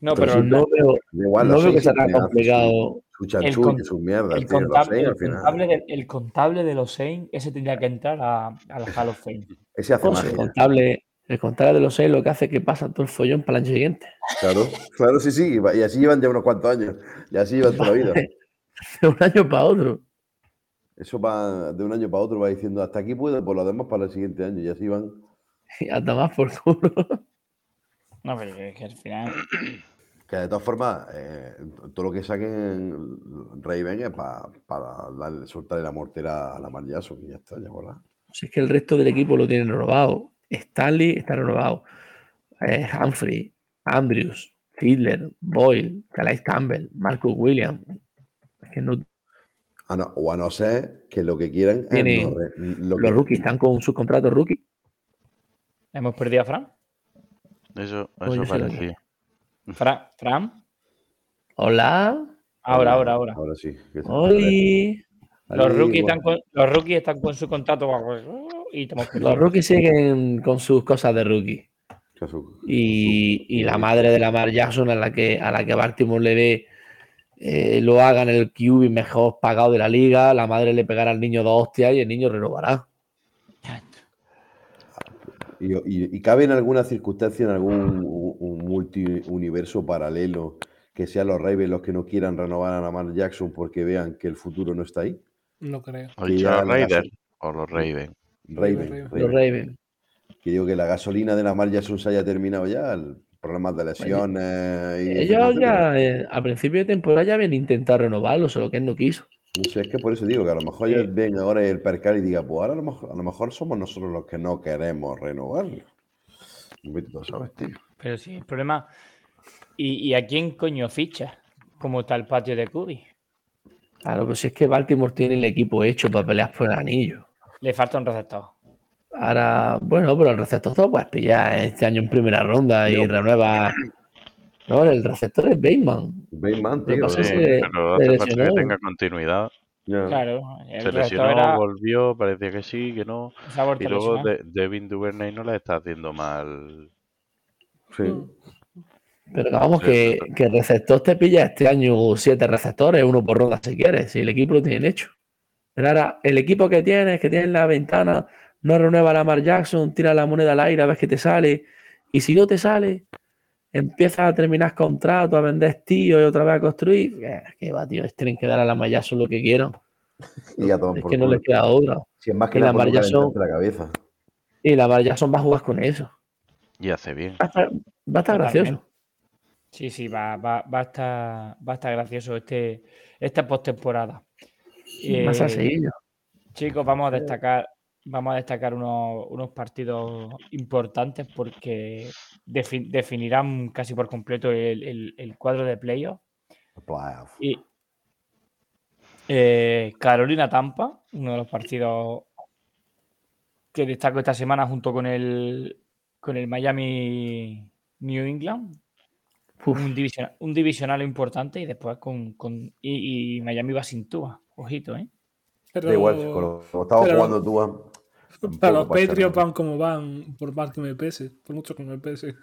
No, Pero no veo, igual, no veo que complicado. Su, su chanchullo con- y sus mierdas, el, tío, contable, el, al final. contable de, el contable de los Saints, ese tendría que entrar a, a la Hall of Fame. Ese hace Pues el contable, el contable de los Saints lo que hace es que pasa todo el follón para el año siguiente. Claro, claro, sí, sí. Y así llevan ya unos cuantos años. Y así llevan toda la vida. De un año para otro. Eso va de un año para otro, va diciendo hasta aquí puedo, por lo demás para el siguiente año. Y así van. Y hasta más por culo. No, pero es que al final. Que de todas formas, eh, todo lo que saquen Raven es para darle, soltarle la mortera a la Mar Jackson y ya está, ya volá. Si es que el resto del equipo lo tiene renovado. Stanley está renovado. Eh, Humphrey, Andrews, Fiedler, Boyle, Calais Campbell, Marcus Williams. Es que no- Ah, no, o a no ser que lo que quieran Tienen- es no re- lo que- los rookies están con sus contratos rookie. Hemos perdido a Fran. Eso, Pues eso parecía. Fran, Fran. Hola. Ahora, ahora, ahora. Ahora sí. Oli. Los rookies, bueno, están con, los rookies están con su contrato y te. Los rookies siguen con sus cosas de rookie. Y, y la madre de la Mar Jackson a la que a la que Baltimore le dé eh, lo haga en el QB mejor pagado de la liga, la madre le pegará al niño dos hostias y el niño renovará. Y, y- y cabe en alguna circunstancia, en algún un multiuniverso paralelo, que sean los Ravens los que no quieran renovar a Lamar Jackson porque vean que el futuro no está ahí. No creo. ¿Has que dicho ya los la Raiders gaso- o los Ravens? Raven, Raven. Los Raven. Ravens. Que digo que la gasolina de Lamar Jackson se haya terminado ya, el problemas de lesiones. y Ellos etcétera, ya eh, a principio de temporada ya habían intentado renovarlo, solo que él no quiso. No sé, es que por eso digo que a lo mejor Sí. ellos ven ahora el percal y digan, pues ahora a lo mejor, a lo mejor somos nosotros los que no queremos renovarlo. Tú a saber, tío. Pero sí, el problema. ¿Y, y a quién coño ficha? Como está el patio de Cudi. Claro, pues si es que Baltimore tiene el equipo hecho para pelear por el anillo. Le falta un receptor. Ahora, bueno, pero el receptor todo puedes pillar este año en primera ronda y renueva. No, el receptor es Bateman. Bateman, Lo que tío. Sí, que pero hace falta que tenga continuidad. Claro, el Se lesionó, era. volvió, parecía que sí, que no. Y luego de- Devin Duvernay no le está haciendo mal. Sí. Pero vamos, Sí, que, que el receptor te pilla este año siete receptores, uno por ronda si quieres, si el equipo lo tiene hecho. Pero ahora, el equipo que tienes, que tienes en la ventana, no renueva a Lamar Jackson, tira la moneda al aire a ver qué te sale. Y si no te sale, empiezas a terminar contrato, a vender tío y otra vez a construir. Eh, que va, tío, tienen que dar a Lamar Jackson lo que quieran. Y toman Es por que no les queda otra. Si es más que y la calentarte la cabeza. Y Jackson va a jugar con eso. Y hace bien. Va a estar, va a estar Totalmente. gracioso. Sí, sí, va, va, va, a, estar, va a estar gracioso este, esta postemporada. Más a Eh, seguir. Chicos, vamos a destacar, vamos a destacar unos, unos partidos importantes porque defi- definirán casi por completo el, el- el cuadro de playoff. Playoff. Y eh, Carolina Tampa, uno de los partidos que destaco esta semana junto con el con el Miami New England. Un, divisional, un divisional importante y después con, con- y, y Miami va sin Tua. Ojito, ¿eh? Pero, Da igual, como estaba pero- jugando tú. Para los Patriots van como van, por más que me pese, por mucho que me pese.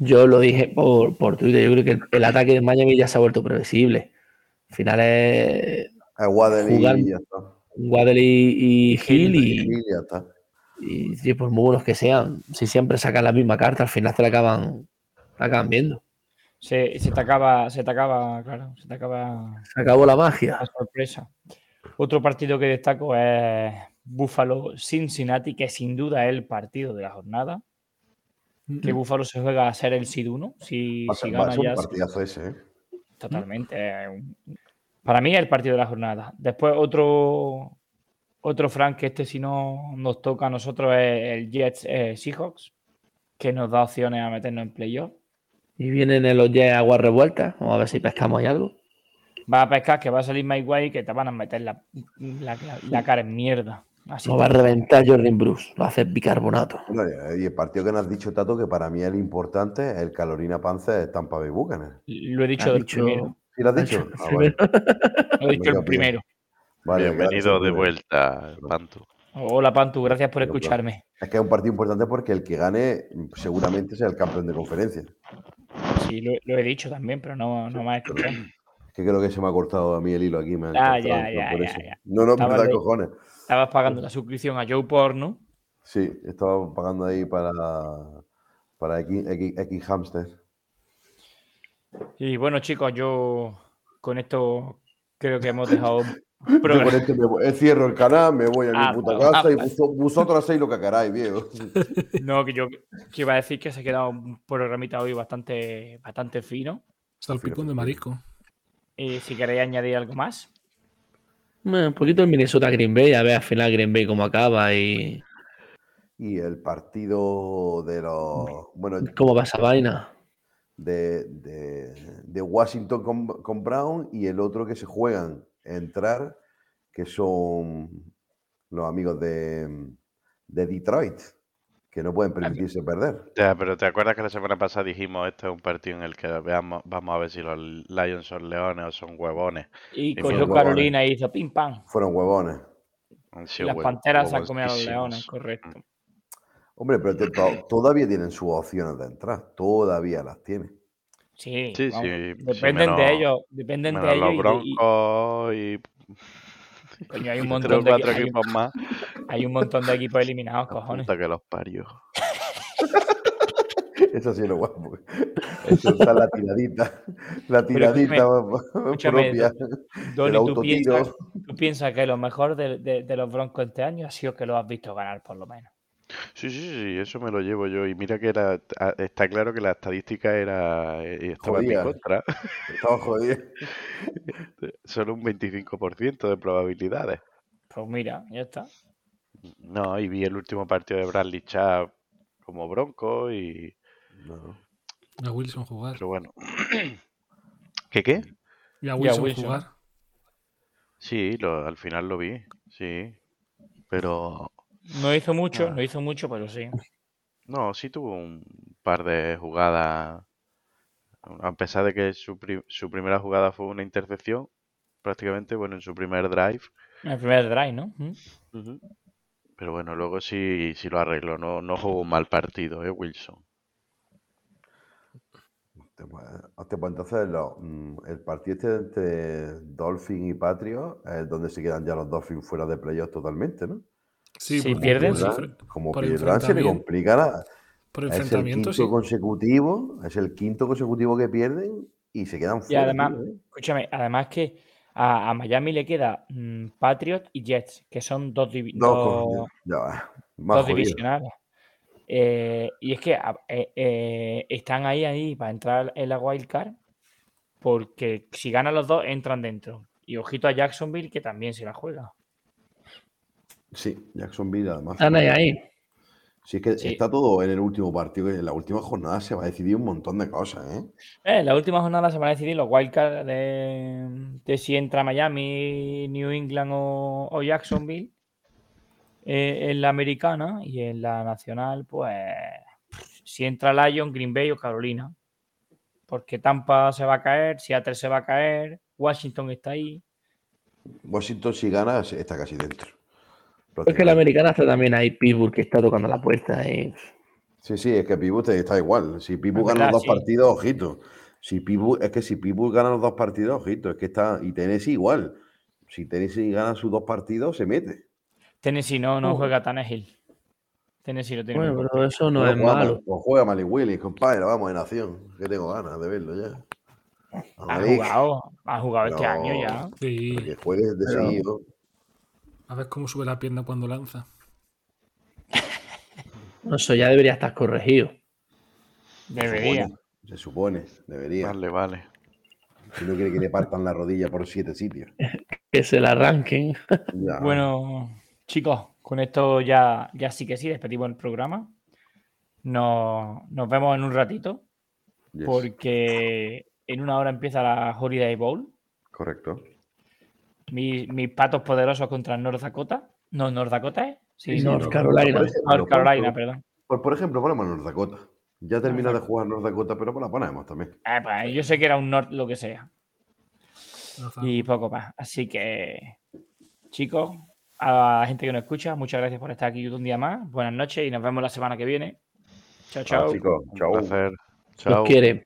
Yo lo dije por, por Twitter. Yo creo que el, el ataque de Miami ya se ha vuelto previsible. Al final es A Waddle Jugar- y ya está. Waddle y, y Hill y, Y ya está. y, sí, por muy buenos que sean, si siempre sacan la misma carta, al final te la acaban, te la acaban viendo. Se, se te acaba, se te acaba, claro, se te acaba Se acabó la magia. la sorpresa. Otro partido que destaco es Buffalo Cincinnati, que sin duda es el partido de la jornada. Que Buffalo se juega a ser el SID 1. Si, si gana ya. partidazo ese, ¿eh? Totalmente. Para mí es el partido de la jornada. Después otro, otro Frank que este si no nos toca a nosotros es el Jets eh, Seahawks, que nos da opciones a meternos en playoff. Y vienen en los Jets aguas revueltas. Vamos a ver si pescamos ahí algo. Va a pescar que va a salir Mike White y que te van a meter la, la- la cara en mierda. Así Nos va a reventar Jordan Bruce. Lo hace bicarbonato. Bueno, y el partido que nos has dicho, Tato, que para mí es el importante, el Carolina Panthers Tampa Bay Buccaneers. Lo he dicho Ha del dicho- primero. ¿Sí lo has ha dicho? Ah, vale. Lo he dicho el bien. primero. Vale, Bienvenido quedaros de primero. vuelta, Pantu. Hola Pantu, gracias por escucharme. Es que es un partido importante porque el que gane seguramente sea el campeón de conferencia. Sí, lo, lo he dicho también, pero no, no me has escuchado. Es que creo que se me ha cortado a mí el hilo aquí. Me Ah, ya, ya, por ya, eso. ya. No, no, me da de- cojones. Estabas pagando la suscripción a Joe Porno. Sí, estaba pagando ahí para, para X, X, X Hamster. Y bueno, chicos, yo con esto creo que hemos dejado Yo con este me voy- eh, cierro el canal, me voy a mi Ah, puta casa ah, y ah. vos- vosotros hacéis lo que queráis, viejo. No, que yo que iba a decir que se ha quedado un programita hoy bastante, bastante fino. Salpicón de marisco. Y si queréis añadir algo más. Bueno, Un poquito el Minnesota Green Bay. A ver al final Green Bay cómo acaba y Y el partido de los. Bueno, cómo va esa vaina. de, de- de Washington con, con Brown y el otro que se juegan entrar, que son los amigos de, de Detroit, que no pueden permitirse perder. Ya, pero ¿te acuerdas que la semana pasada dijimos este es un partido en el que veamos, vamos a ver si los Lions son leones o son huevones? Y Y cogió Carolina y hizo pim pam. Fueron huevones. Las panteras se han comido a los leones, correcto. Hombre, pero te- todavía tienen sus opciones de entrar, todavía las tienen. Sí, Sí, vamos, sí, Dependen menos- de ellos, dependen de ellos. los y Broncos y, y- coño, hay un montón de cuatro hay equipos más. Hay un montón de equipos eliminados, cojones. Puta que los parió. Eso sí es lo guapo. Eso está la tiradita. La tiradita escúchame, propia. Donny, el ¿tú piensas, tú piensas que lo mejor de, de- de los Broncos este año ha sido que lo has visto ganar, por lo menos. Sí, sí, sí, eso me lo llevo yo. Y mira que era, está claro que la estadística era eh, estaba en mi Jodida. contra. Estaba jodido. Solo un 25% de probabilidades. Pues mira, ya está. No, y vi el último partido de Bradley Chubb como bronco y... No. A Wilson jugar. Pero bueno. ¿Qué qué? Y a Wilson, Wilson. jugar. Sí, lo, al final lo vi, sí. Pero No hizo mucho, Ah. no hizo mucho, pero sí. no, sí tuvo un par de jugadas. A pesar de que su, pri- su primera jugada fue una intercepción, prácticamente, bueno, en su primer drive. En el primer drive, ¿no? Ujú. Pero bueno, luego sí, sí lo arregló. No, no jugó un mal partido, ¿eh, Wilson? Hostia, pues, entonces lo- mm, el partido este entre Dolphin y Patriots es donde se quedan ya los Dolphins fuera de playoffs totalmente, ¿no? Sí, Si pierden, Como pierdan, se le complica la- Por Es el quinto sí. consecutivo, es el quinto consecutivo que pierden y se quedan Y fuera. además, tío, ¿eh? escúchame, además que a, a Miami le queda mm, Patriots y Jets, que son dos, divi- Dos, dos- coño, ya va, más dos jodido. divisionales. Eh, y es que a- eh, eh, están ahí, ahí para entrar en la wild card, porque si ganan los dos, entran dentro. Y ojito a Jacksonville, que también se la juega. Sí, Jacksonville además. Están ahí, ahí. Sí, es que Sí. está todo en el último partido, en la última jornada se va a decidir un montón de cosas, ¿eh? Eh, en la última jornada se van a decidir los wildcards de, de si entra Miami, New England o, o Jacksonville eh, en la americana y en la nacional, pues si entra Lion, Green Bay o Carolina. Porque Tampa se va a caer, Seattle se va a caer, Washington está ahí. Washington si gana está casi dentro. Es que la americana está también ahí, Pittsburgh, que está tocando la puerta. Y... Sí, sí, es que Pittsburgh está igual. Si Pittsburgh gana los dos sí. partidos, ojito. Si Pittsburgh- es que si Pittsburgh gana los dos partidos, ojito, es que está. Y Tennessee igual. Si Tennessee gana sus dos partidos, se mete. Tennessee no, no Oh. juega Tannehill. Tennessee lo tiene. Bueno, pero eso no es juega malo. Mal- pues juega Malik Willis, compadre, vamos en acción. Que tengo ganas de verlo ya. Ha jugado, ha jugado este año ya. Sí. que juegue de Pero- seguido. A ver cómo sube la pierna cuando lanza. Eso ya debería estar corregido. Debería. supone, se supone, debería. Vale, vale. Si no quiere que le partan la rodilla por siete sitios. Que se la arranquen. Ya. Bueno, chicos, con esto ya, ya sí que sí, despedimos el programa. Nos, nos vemos en un ratito, Yes, porque en una hora empieza la Holiday Bowl. Correcto. Mis, mis patos poderosos contra North Dakota. No, North Dakota, ¿eh? Sí, Sí, North no, Carolina. North Carolina, por- perdón. Por, por ejemplo, ponemos North Dakota. Ya termina de jugar North Dakota, pero la ponemos también. Eh, pues, yo sé que era un North lo que sea. Y poco más. Así que, chicos, a la gente que nos escucha, muchas gracias por estar aquí un día más. Buenas noches y nos vemos la semana que viene. Chao, Chao, chao. chicos. Un Chao. placer. Los Chao. quiere.